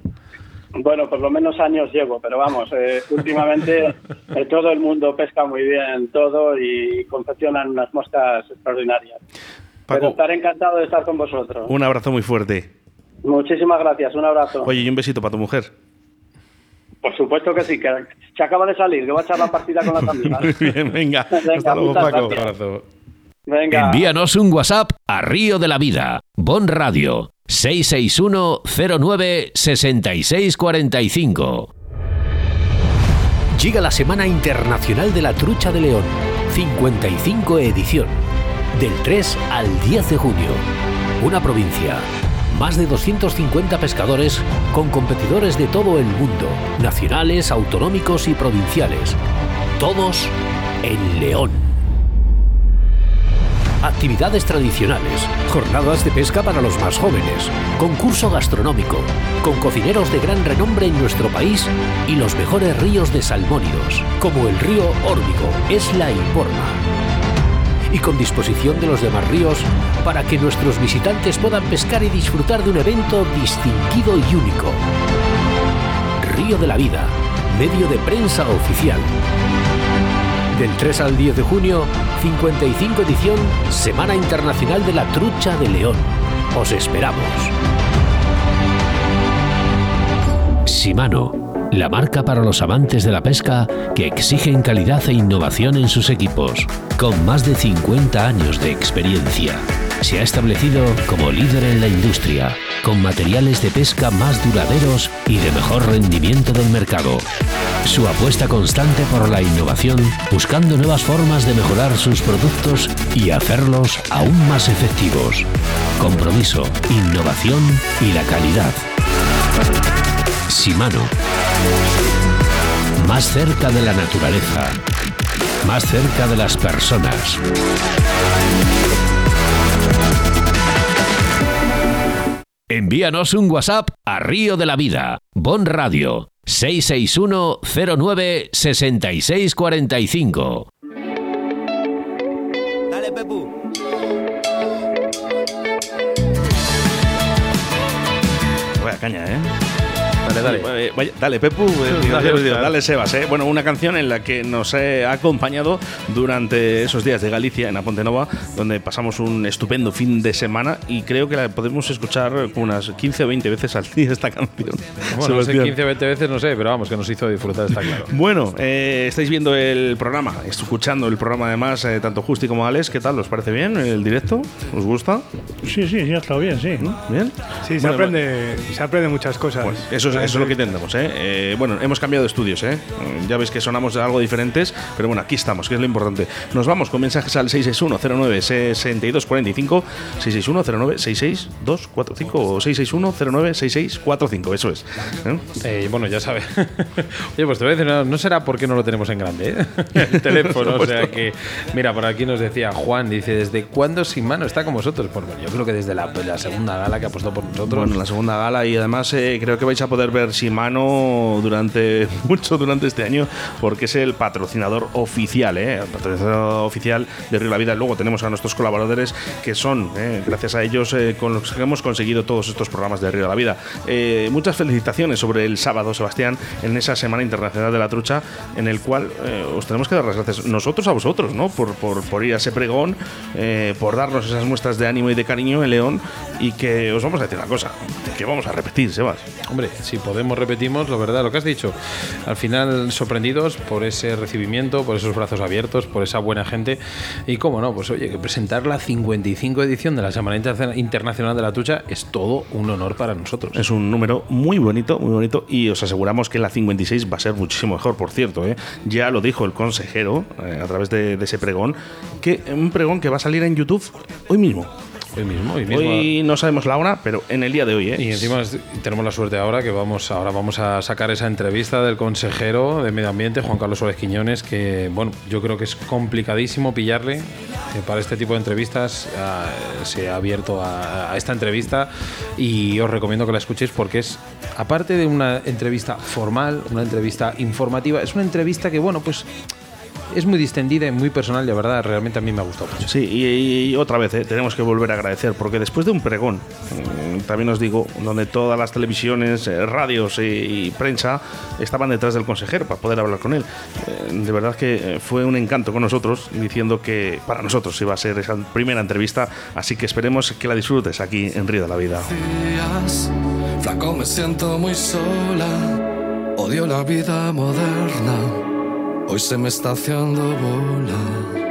Bueno, por lo menos años llevo, pero vamos, eh, últimamente eh, todo el mundo pesca muy bien todo y confeccionan unas moscas extraordinarias. pero estaré encantado de estar con vosotros. Un abrazo muy fuerte. Muchísimas gracias, un abrazo. Oye, y un besito para tu mujer. Por supuesto que sí, que se acaba de salir, que va a echar la partida con las amigas. bien, venga. Hasta luego, Paco. Un abrazo. Venga. Envíanos un WhatsApp a Río de la Vida, Bon Radio, 661 09 6645. Llega la Semana Internacional de la Trucha de León, 55 edición, del 3 al 10 de junio. Una provincia, más de 250 pescadores con competidores de todo el mundo, nacionales, autonómicos y provinciales. Todos en León actividades tradicionales, jornadas de pesca para los más jóvenes, concurso gastronómico, con cocineros de gran renombre en nuestro país y los mejores ríos de salmónidos, como el río Órbigo, Esla y Porma. Y con disposición de los demás ríos para que nuestros visitantes puedan pescar y disfrutar de un evento distinguido y único. Río de la Vida, medio de prensa oficial. Del 3 al 10 de junio, 55 edición Semana Internacional de la Trucha de León. Os esperamos. Shimano, la marca para los amantes de la pesca que exigen calidad e innovación en sus equipos, con más de 50 años de experiencia se ha establecido como líder en la industria, con materiales de pesca más duraderos y de mejor rendimiento del mercado. Su apuesta constante por la innovación, buscando nuevas formas de mejorar sus productos y hacerlos aún más efectivos. Compromiso, innovación y la calidad. Simano. Más cerca de la naturaleza. Más cerca de las personas. Envíanos un WhatsApp a Río de la Vida, Bon Radio, 661 09 6645. Dale, Pepu. Caña, ¿eh? Dale, dale. dale, Pepu. Eh, dale, Sebas. Eh. Bueno, una canción en la que nos ha acompañado durante esos días de Galicia, en Apontenova, donde pasamos un estupendo fin de semana y creo que la podemos escuchar unas 15 o 20 veces al día esta canción. Bueno, no sé, 15 o 20 veces no sé, pero vamos, que nos hizo disfrutar, está claro. Bueno, eh, estáis viendo el programa, escuchando el programa además, tanto Justi como Alex, ¿qué tal? ¿Os parece bien el directo? ¿Os gusta? Sí, sí, ya está bien, sí. ¿Bien? Sí, se, aprende, se aprende muchas cosas. Pues eso es eso es lo que intentamos. ¿eh? ¿eh? bueno, hemos cambiado de estudios. ¿eh? Ya veis que sonamos algo diferentes, pero bueno, aquí estamos, que es lo importante. Nos vamos con mensajes al 661-09-6245, 661-09-66245 o 661-09-6645. Eso es. ¿eh? Eh, bueno, ya sabes. Oye, pues te voy a decir, no, será porque no lo tenemos en grande, el teléfono. o sea que, mira, por aquí nos decía Juan, dice, ¿desde cuándo Sin Mano está con vosotros? Pues bueno, yo creo que desde la, la segunda gala que apostó por nosotros. Bueno, la segunda gala y además creo que vais a poder ver Shimano durante mucho durante este año porque es el patrocinador oficial, ¿eh? el patrocinador oficial de Río La Vida. Luego tenemos a nuestros colaboradores que son, ¿eh? gracias a ellos, eh, con los que hemos conseguido todos estos programas de Río La Vida. Eh, muchas felicitaciones sobre el sábado, Sebastián, en esa Semana Internacional de la Trucha, en el cual os tenemos que dar las gracias nosotros a vosotros, ¿no? Por, por, por ir a ese pregón, por darnos esas muestras de ánimo y de cariño en León y que os vamos a decir una cosa, que vamos a repetir, Sebas. Hombre, sí si podemos repetimos, lo verdad, lo que has dicho. Al final sorprendidos por ese recibimiento, por esos brazos abiertos, por esa buena gente y cómo no, pues oye, que presentar la 55 edición de la Semana Internacional de la Tucha es todo un honor para nosotros. Es un número muy bonito, muy bonito y os aseguramos que la 56 va a ser muchísimo mejor, por cierto. ¿eh? Ya lo dijo el consejero eh, a través de, de ese pregón, que un pregón que va a salir en YouTube hoy mismo. Hoy mismo, hoy no sabemos la hora, pero en el día de hoy. ¿eh? Y encima tenemos la suerte ahora que vamos, ahora vamos a sacar esa entrevista del consejero de Medio Ambiente, Juan Carlos Suárez Quiñones, que bueno, yo creo que es complicadísimo pillarle. para este tipo de entrevistas ah, se ha abierto a, esta entrevista y os recomiendo que la escuchéis porque es, aparte de una entrevista formal, una entrevista informativa, es una entrevista que, bueno, pues es muy distendida y muy personal, de verdad, realmente a mí me ha gustado mucho. Sí, y, otra vez, eh, tenemos que volver a agradecer, porque después de un pregón, mm, también os digo, donde todas las televisiones, eh, radios y, prensa estaban detrás del consejero para poder hablar con él, eh, de verdad que fue un encanto con nosotros, diciendo que para nosotros iba a ser esa primera entrevista, así que esperemos que la disfrutes aquí en Río de la Vida. Flaco, me siento muy sola, odio la vida moderna Hoy se me está haciendo bola.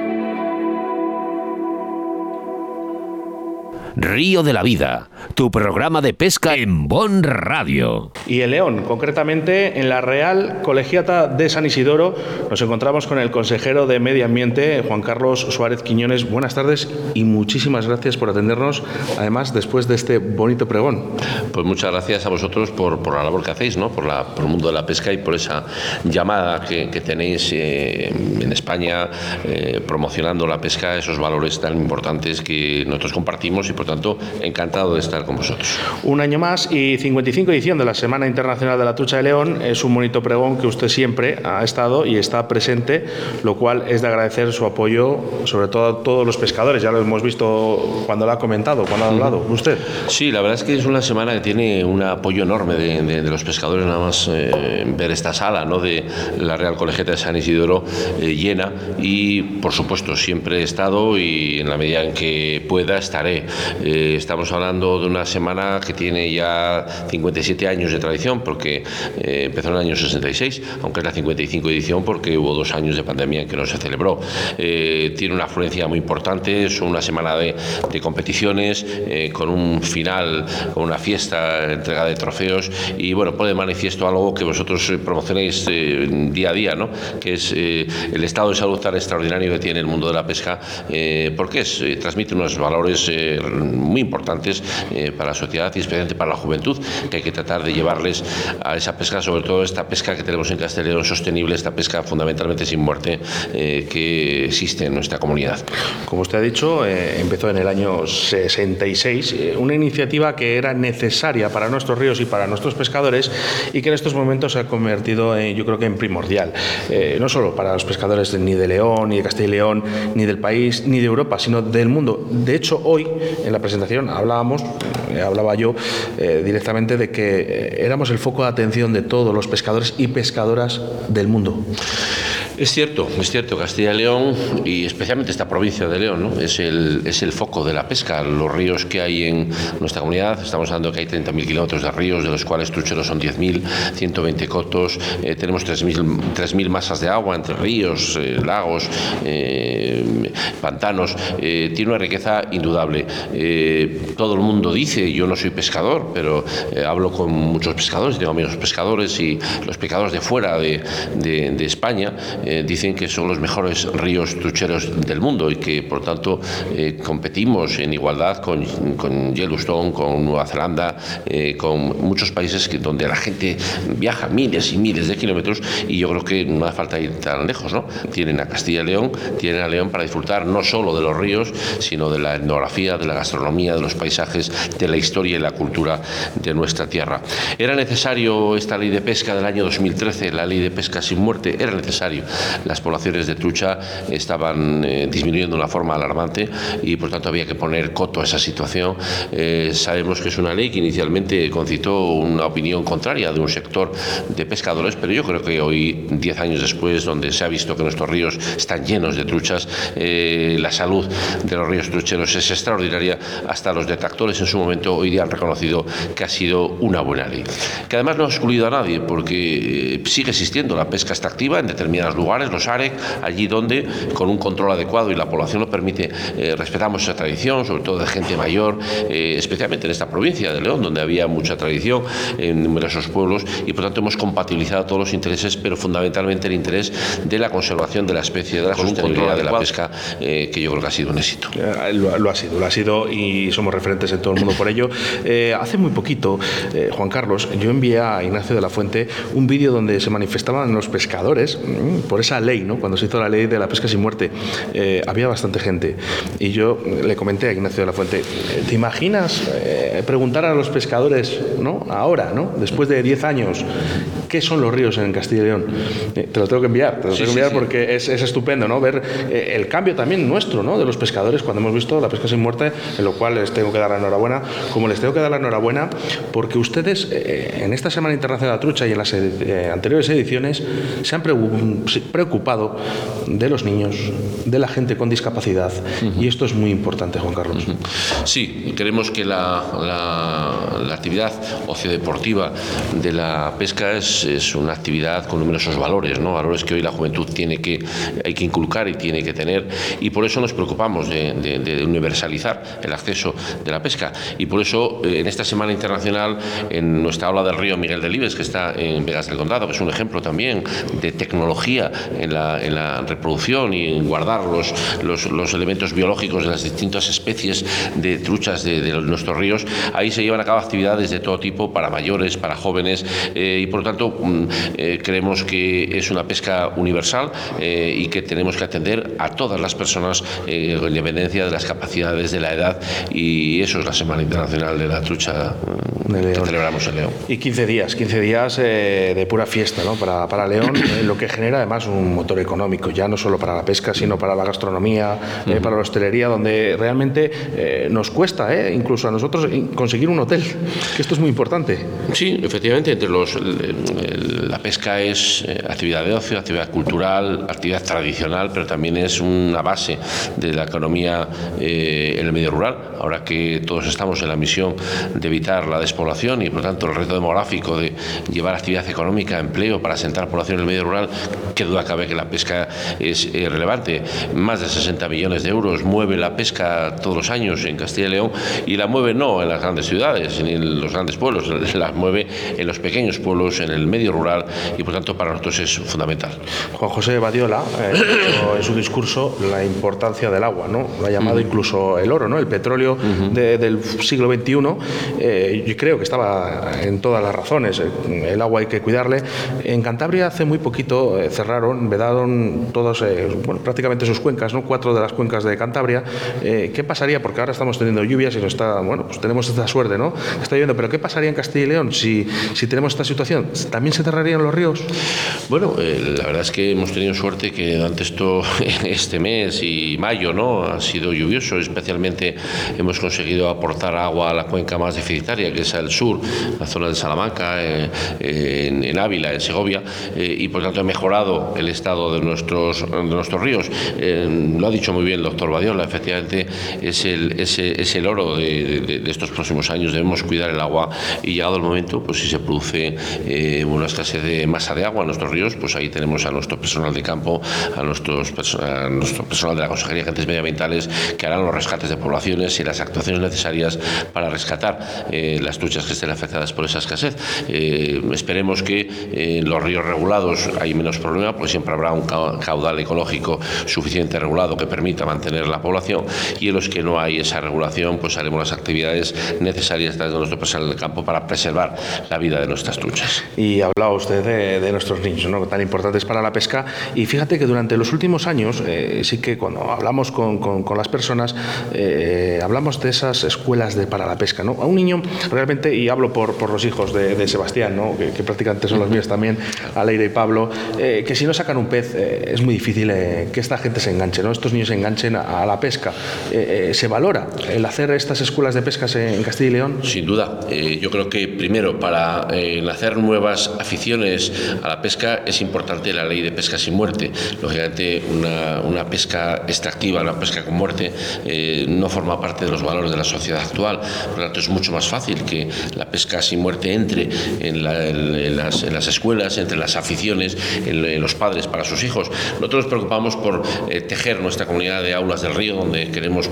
Río de la Vida, tu programa de pesca en Bon Radio. Y en León, concretamente en la Real Colegiata de San Isidoro, nos encontramos con el consejero de Medio Ambiente, Juan Carlos Suárez Quiñones. Buenas tardes y muchísimas gracias por atendernos, además después de este bonito pregón. Pues muchas gracias a vosotros por, la labor que hacéis, ¿no? por, la, por el mundo de la pesca y por esa llamada que, tenéis eh, en España eh, promocionando la pesca, esos valores tan importantes que nosotros compartimos y por tanto, encantado de estar con vosotros. Un año más y 55 edición de la Semana Internacional de la Trucha de León. Es un bonito pregón que usted siempre ha estado y está presente, lo cual es de agradecer su apoyo, sobre todo a todos los pescadores. Ya lo hemos visto cuando lo ha comentado, cuando ha hablado usted. Sí, la verdad es que es una semana que tiene un apoyo enorme de, los pescadores, nada más eh, ver esta sala ¿no? de la Real Colegiata de San Isidoro eh, llena y, por supuesto, siempre he estado y en la medida en que pueda estaré. Eh, estamos hablando de una semana que tiene ya 57 años de tradición, porque eh, empezó en el año 66, aunque es la 55 edición porque hubo dos años de pandemia en que no se celebró. Eh, tiene una afluencia muy importante, es una semana de, competiciones, con un final, con una fiesta, entrega de trofeos, y bueno, pone de manifiesto algo que vosotros promocionáis día a día, ¿no? que es el estado de salud tan extraordinario que tiene el mundo de la pesca, porque es, transmite unos valores muy importantes eh, para la sociedad y especialmente para la juventud, que hay que tratar de llevarles a esa pesca, sobre todo esta pesca que tenemos en Castellón sostenible, esta pesca fundamentalmente sin muerte eh, que existe en nuestra comunidad. Como usted ha dicho, eh, empezó en el año 66, una iniciativa que era necesaria para nuestros ríos y para nuestros pescadores y que en estos momentos se ha convertido, en, yo creo que en primordial, no solo para los pescadores ni de León, ni de Castilla y León, ni del país, ni de Europa, sino del mundo. De hecho, hoy en la presentación hablábamos, eh, hablaba yo eh, directamente de que eh, éramos el foco de atención de todos los pescadores y pescadoras del mundo. Es cierto, es cierto, Castilla y León y especialmente esta provincia de León ¿no? es, el, es el foco de la pesca. Los ríos que hay en nuestra comunidad, estamos hablando que hay 30.000 kilómetros de ríos, de los cuales trucheros son 10.000, 120 cotos, eh, tenemos 3.000 masas de agua entre ríos, eh, lagos, eh, pantanos. tiene una riqueza indudable. todo el mundo dice, yo no soy pescador, pero hablo con muchos pescadores, tengo amigos pescadores y los pescadores de fuera de, de España eh, dicen que son los mejores ríos trucheros del mundo y que por tanto eh, competimos en igualdad con, con, Yellowstone, con Nueva Zelanda, eh, con muchos países que, donde la gente viaja miles y miles de kilómetros y yo creo que no hace falta ir tan lejos, ¿no? Tienen a Castilla y León, tienen a León para disfrutar no solo de los ríos, sino de la etnografía, de la gastronomía, de los paisajes, de la historia y la cultura de nuestra tierra. Era necesario esta ley de pesca del año 2013, la ley de pesca sin muerte, era necesario las poblaciones de trucha estaban eh, disminuyendo de una forma alarmante y por tanto había que poner coto a esa situación. Eh, sabemos que es una ley que inicialmente concitó una opinión contraria de un sector de pescadores, pero yo creo que hoy, diez años después, donde se ha visto que nuestros ríos están llenos de truchas, eh, la salud de los ríos trucheros es extraordinaria. Hasta los detractores en su momento hoy día han reconocido que ha sido una buena ley. Que además no ha excluido a nadie, porque sigue existiendo la pesca extractiva en determinados lugares, los AREC, allí donde, con un control adecuado y la población lo permite, eh, respetamos esa tradición, sobre todo de gente mayor, eh, especialmente en esta provincia de León, donde había mucha tradición en numerosos pueblos y por tanto hemos compatibilizado todos los intereses, pero fundamentalmente el interés de la conservación de la especie, de la sostenibilidad de la pesca, eh, que yo creo que ha sido un éxito. Lo, ha sido, lo ha sido y somos referentes en todo el mundo por ello. hace muy poquito, Juan Carlos, yo envié a Ignacio de la Fuente un vídeo donde se manifestaban los pescadores mm, por esa ley, ¿no? cuando se hizo la ley de la pesca sin muerte. había bastante gente y yo le comenté a Ignacio de la Fuente, ¿te imaginas eh, preguntar a los pescadores, ¿no? ahora, ¿no? después de 10 años, qué son los ríos en Castilla y León? Eh, te lo tengo que enviar, te lo tengo que enviar porque es, estupendo ¿no? ver eh, el cambio también nuestro ¿no? de los pescadores cuando hemos visto la pesca sin muerte, en lo cual les tengo que dar la enhorabuena, como les tengo que dar la enhorabuena porque ustedes en esta Semana Internacional de la Trucha y en las anteriores ediciones se han preocupado de los niños, de la gente con discapacidad, y esto es muy importante, Juan Carlos. Sí, creemos que la, la, actividad ociodeportiva de la pesca es, es, una actividad con numerosos valores, ¿no? valores que hoy la juventud tiene que, hay que inculcar y tiene que tener, y por eso nos preocupamos de, de, universalizar el acceso de la pesca. Y por eso, eh, en esta Semana Internacional, en nuestra aula del río Miguel de Libes, que está en Vegas del Condado, que es un ejemplo también de tecnología en la, en la reproducción y en guardar los, los, los elementos biológicos de las distintas especies de truchas de, nuestros ríos, ahí se llevan a cabo actividades de todo tipo para mayores, para jóvenes eh, y por lo tanto mm, eh, creemos que es una pesca universal eh, y que tenemos que atender a todas las personas con independencia de las capacidades de la edad y eso es la Semana Internacional de la Trucha mm, que celebramos en León. Y 15 días, 15 días de pura fiesta ¿no? para, para León, lo que genera además un motor económico, ya no solo para la pesca, sino para la gastronomía, para la hostelería, donde realmente eh, nos cuesta, eh, incluso a nosotros, conseguir un hotel, que esto es muy importante. Sí, efectivamente, entre los, la pesca es eh, actividad de ocio, actividad cultural, actividad tradicional, pero también es una base de la economía en el medio rural. Ahora que todos estamos en la misión de evitar la despoblación y, por tanto, el reto demográfico de llevar actividad económica, empleo para asentar población en el medio rural, qué duda cabe que la pesca es relevante. Más de 60 millones de euros mueve la pesca todos los años en Castilla y León y la mueve no en las grandes ciudades ni en los grandes pueblos, la mueve en los pequeños pueblos, en el medio rural y por tanto para nosotros es fundamental. Juan José Badiola, eh, en su discurso la importancia del agua, ¿no? Lo ha llamado incluso el oro, ¿no? El petróleo del siglo XXI, eh, yo creo que estaba en todas las razones. El agua hay que cuidarle. En Cantabria hace muy poquito eh, cerraron, vedaron todos, bueno, prácticamente sus cuencas, ¿no? Cuatro de las cuencas de Cantabria. ¿Qué pasaría? Porque ahora estamos teniendo lluvias y no está, bueno, pues tenemos esta suerte, ¿no? Está lloviendo, pero ¿qué pasaría en Castilla y León si, si tenemos esta situación? ¿También se cerrarían los ríos? Bueno, eh, la verdad es que hemos tenido suerte que durante esto, este mes y mayo, ¿no? Ha sido lluvioso, especialmente hemos conseguido aportar agua a la cuenca más deficitaria, que es el sur, la zona de Salamanca, eh, en, Ávila, en Segovia, eh, y por tanto ha mejorado el estado de nuestros, de nuestros ríos. lo ha dicho muy bien el doctor Badiola, efectivamente es el, es, el oro de, estos próximos años. Debemos cuidar el agua y llegado el momento, pues si se produce eh, una escasez de masa de agua en nuestros ríos, pues ahí tenemos a nuestro personal de campo, a, nuestros, nuestro personal de la Consejería de Agentes Medioambientales que harán los rescates de poblaciones y las actuaciones necesarias para rescatar eh, las truchas que estén afectadas por esa escasez. Eh, esperemos que en los ríos regulados hay menos pues siempre habrá un caudal ecológico suficiente regulado que permita mantener la población y en los que no hay esa regulación, pues haremos las actividades necesarias de nuestro personal del campo para preservar la vida de nuestras truchas. Y hablaba usted de, nuestros niños, ¿no? tan importantes para la pesca. Y fíjate que durante los últimos años, eh, sí que cuando hablamos con, con, las personas, eh, hablamos de esas escuelas de, para la pesca. ¿no? A un niño realmente y hablo por, por los hijos de, Sebastián, ¿no? que, prácticamente son los míos también, Aleira y Pablo, eh, que si no sacan un pez eh, es muy difícil que esta gente se enganche, ¿no? estos niños se enganchen a, la pesca. ¿Se valora el hacer estas escuelas de pescas en, Castilla y León? Sin duda. yo creo que primero, para hacer nuevas aficiones a la pesca es importante la ley de pesca sin muerte. Lógicamente, una, una pesca extractiva, una pesca con muerte, no forma parte de los valores de la sociedad actual. Por lo tanto, es mucho más fácil que la pesca sin muerte entre en, las, escuelas, entre las aficiones, en, los padres para sus hijos. Nosotros nos preocupamos por eh, tejer nuestra comunidad de aulas del río, donde queremos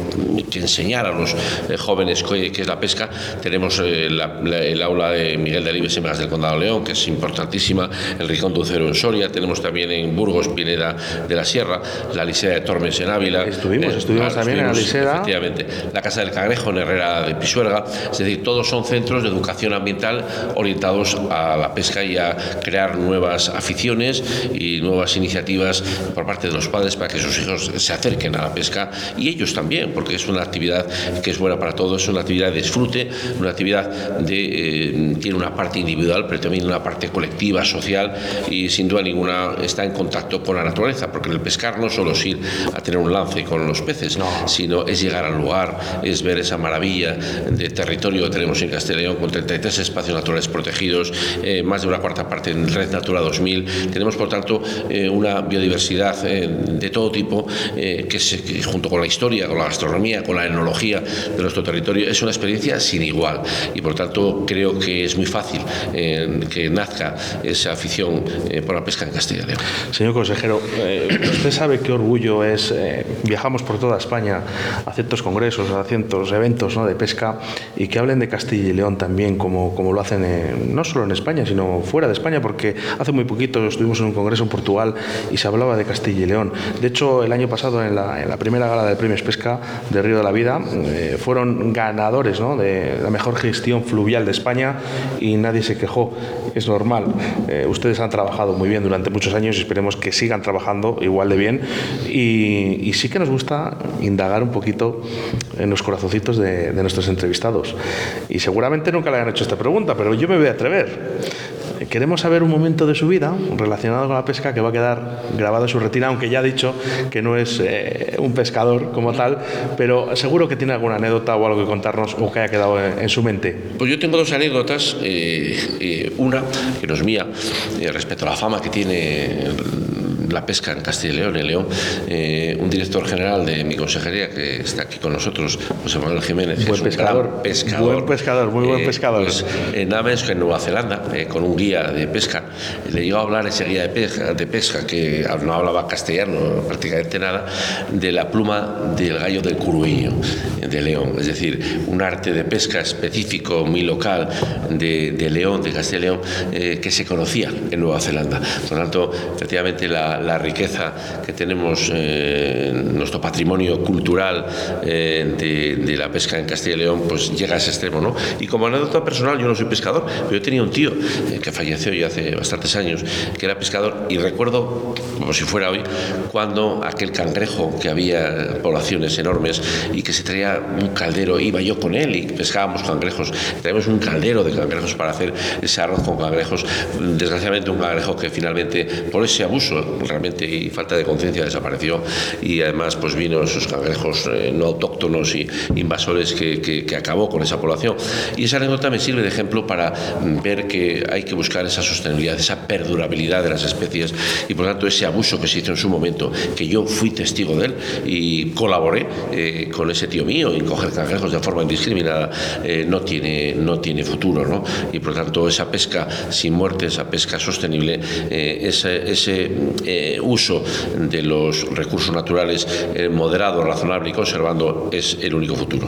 enseñar a los eh, jóvenes qué, es la pesca. Tenemos eh, el aula de Miguel de Alibes en del Condado de León, que es importantísima, el Ricón Ducero en Soria, tenemos también en Burgos, Pineda de la Sierra, la Liseda de Tormes en Ávila. Estuvimos, estuvimos también en la Liseda. Efectivamente, la Casa del Cangrejo en Herrera de Pisuerga, es decir, todos son centros de educación ambiental orientados a la pesca y a crear nuevas aficiones y nuevas iniciativas por parte de los padres para que sus hijos se acerquen a la pesca y ellos también, porque es una actividad que es buena para todos, es una actividad de disfrute, una actividad de eh, tiene una parte individual, pero también una parte colectiva, social y sin duda ninguna está en contacto con la naturaleza, porque el pescar no solo es ir a tener un lance con los peces, sino es llegar al lugar, es ver esa maravilla de territorio que tenemos en Castellón con 33 espacios naturales protegidos, eh, más de una cuarta parte en Red Natura 2000. Tenemos, por tanto, eh, una biodiversidad eh, de todo tipo que, junto con la historia, con la gastronomía, con la enología de nuestro territorio, es una experiencia sin igual. Y, por tanto, creo que es muy fácil que nazca esa afición por la pesca en Castilla y León. Señor consejero, usted sabe qué orgullo es, viajamos por toda España a ciertos congresos, a ciertos eventos ¿no? de pesca y que hablen de Castilla y León también, como, como lo hacen no solo en España, sino fuera de España, porque hace muy poquito estuvimos en un congreso en Portugal y se hablaba de Castilla y León. De hecho, el año pasado, en la, primera gala del Premio Pesca de Río de la Vida, eh, fueron ganadores ¿no? de la mejor gestión fluvial de España y nadie se quejó. Es normal. Eh, ustedes han trabajado muy bien durante muchos años y esperemos que sigan trabajando igual de bien. Y, sí que nos gusta indagar un poquito en los corazoncitos de, nuestros entrevistados. Y seguramente nunca le han hecho esta pregunta, pero yo me voy a atrever. Queremos saber un momento de su vida relacionado con la pesca que va a quedar grabado en su retina, aunque ya ha dicho que no es eh, un pescador como tal, pero seguro que tiene alguna anécdota o algo que contarnos o que haya quedado en, su mente. Pues yo tengo dos anécdotas. Eh, eh, una, que no es mía, respecto a la fama que tiene la pesca en Castilla y León, en León, eh, un director general de mi consejería que está aquí con nosotros, José Manuel Jiménez, buen pescador, pescador. Buen pescador, muy buen eh, pescador. Pues, en Aves, en Nueva Zelanda, eh, con un guía de pesca, le llegó a hablar ese guía de pesca, de pesca que no hablaba castellano prácticamente nada, de la pluma del gallo del curuiño de León, es decir, un arte de pesca específico, muy local de, de León, de Castilla y León, que se conocía en Nueva Zelanda. Por lo tanto, efectivamente, la, la riqueza que tenemos, eh, nuestro patrimonio cultural eh, de, la pesca en Castilla y León, pues llega a ese extremo, ¿no? Y como anécdota personal, yo no soy pescador, pero yo tenía un tío eh, que falleció ya hace bastantes años, que era pescador, y recuerdo, como si fuera hoy, cuando aquel cangrejo, que había poblaciones enormes, y que se traía un caldero, iba yo con él y pescábamos cangrejos, traíamos un caldero de cangrejos para hacer ese arroz con cangrejos, desgraciadamente un cangrejo que finalmente, por ese abuso, realmente y falta de conciencia desapareció y además pues vino esos cangrejos eh, no autóctonos y invasores que, que, acabó con esa población. Y esa anécdota me sirve de ejemplo para ver que hay que buscar esa sostenibilidad, esa perdurabilidad de las especies y por tanto ese abuso que se hizo en su momento, que yo fui testigo de él y colaboré eh, con ese tío mío en coger cangrejos de forma indiscriminada, eh, no, tiene, no tiene futuro. ¿no? Y por tanto esa pesca sin muerte, esa pesca sostenible, ese, ese eh, uso de los recursos naturales eh, moderado, razonable y conservando es el único futuro.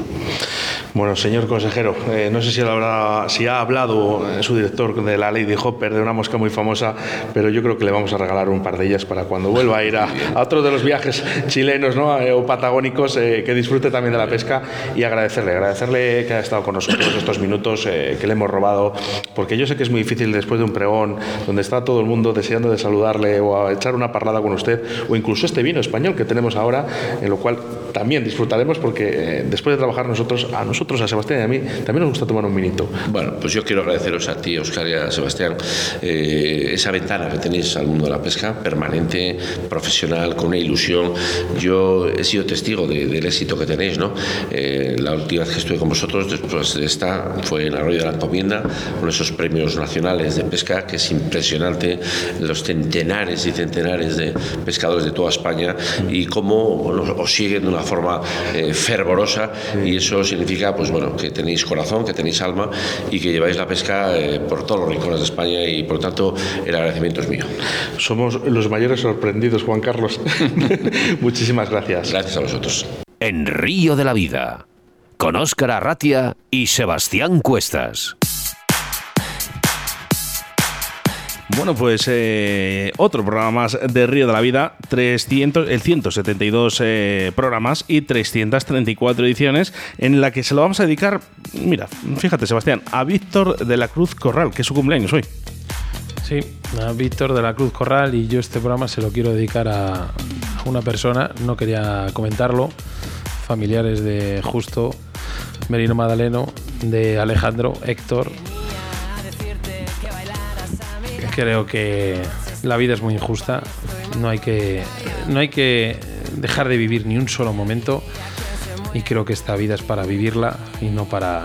Bueno, señor consejero, eh, no sé si, habrá, si ha hablado su director de la ley de Hopper, de una mosca muy famosa, pero yo creo que le vamos a regalar un par de ellas para cuando vuelva a ir a, otro de los viajes chilenos ¿no? o patagónicos, que disfrute también de la pesca y agradecerle, agradecerle que haya estado con nosotros estos minutos que le hemos robado, porque yo sé que es muy difícil después de un pregón donde está todo el mundo deseando de saludarle o a echar una parlada con usted o incluso este vino español que tenemos ahora, en lo cual también disfrutaremos porque eh, después de trabajar nosotros, a nosotros, a Sebastián y a mí, también nos gusta tomar un vinito. Bueno, pues yo quiero agradeceros a ti, Oscar y a Sebastián, eh, esa ventana que tenéis al mundo de la pesca, permanente, profesional, con una ilusión. Yo he sido testigo del éxito que tenéis, ¿no? Eh, la última vez que estuve con vosotros, después de esta, fue en Arroyo de la Encomienda, con esos premios nacionales de pesca, que es impresionante, los centenares y centenares de pescadores de toda España y cómo bueno, os siguen de una forma eh, fervorosa y eso significa pues bueno que tenéis corazón, que tenéis alma y que lleváis la pesca eh, por todos los rincones de España y por tanto el agradecimiento es mío. Somos los mayores sorprendidos, Juan Carlos. Muchísimas gracias. Gracias a vosotros. En Río de la Vida, con Óscar Arratia y Sebastián Cuestas. Bueno, pues eh, otro programa más de Río de la Vida, 300, el 172 eh, programas y 334 ediciones, en la que se lo vamos a dedicar, mira, fíjate Sebastián, a Víctor de la Cruz Corral, que es su cumpleaños hoy. Sí, a Víctor de la Cruz Corral y yo este programa se lo quiero dedicar a una persona, no quería comentarlo, familiares de Justo, Merino Madaleno, de Alejandro, Héctor, creo que la vida es muy injusta. No hay que, no hay que dejar de vivir ni un solo momento. Y creo que esta vida es para vivirla y no para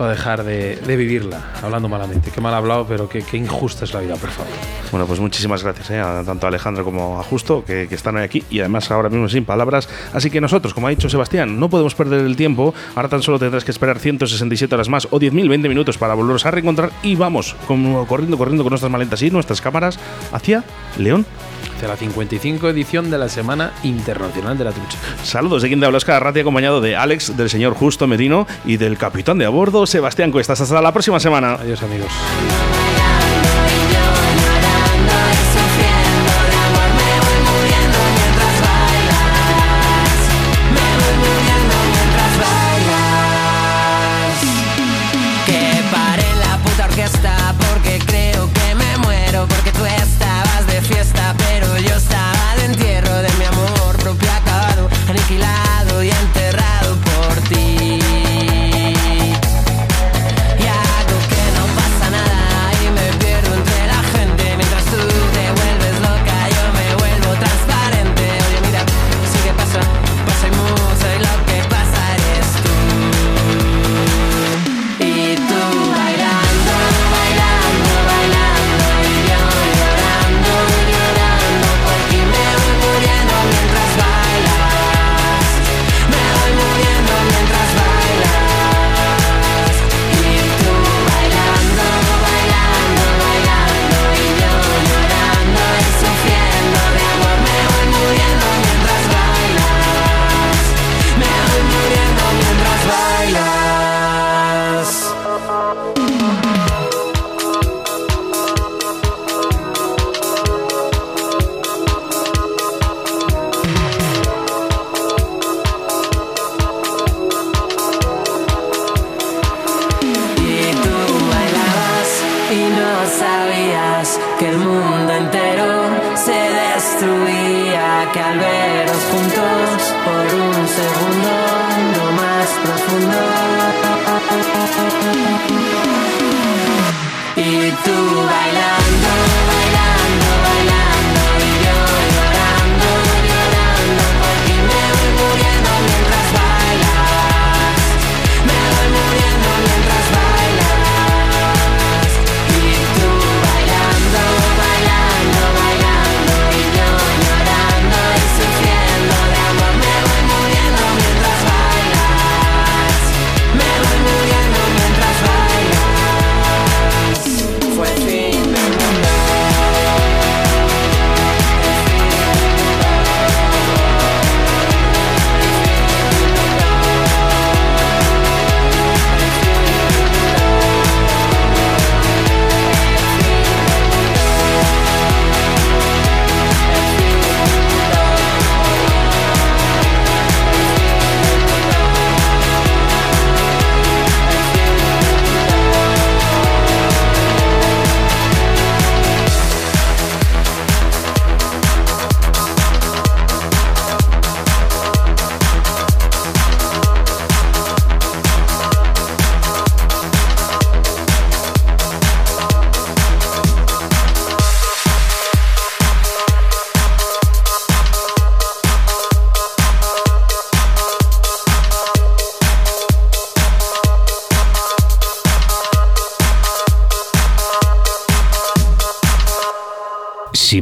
dejar de, vivirla, hablando malamente. Qué mal hablado, pero qué, injusta es la vida, por favor. Bueno, pues muchísimas gracias ¿eh? tanto a Alejandro como a Justo, que, están hoy aquí y además ahora mismo sin palabras. Así que nosotros, como ha dicho Sebastián, no podemos perder el tiempo. Ahora tan solo tendrás que esperar 167 horas más o 10.000, 20 minutos para volveros a reencontrar y vamos corriendo, corriendo con nuestras maletas y nuestras cámaras hacia León hacia la 55 edición de la Semana Internacional de la Trucha. Saludos de quien te habla Oscar Arrati, acompañado de Alex, del señor Justo Medino y del capitán de a bordo, Sebastián Cuestas. Hasta la próxima semana. Adiós, amigos.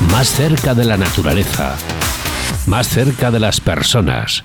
más cerca de la naturaleza, más cerca de las personas.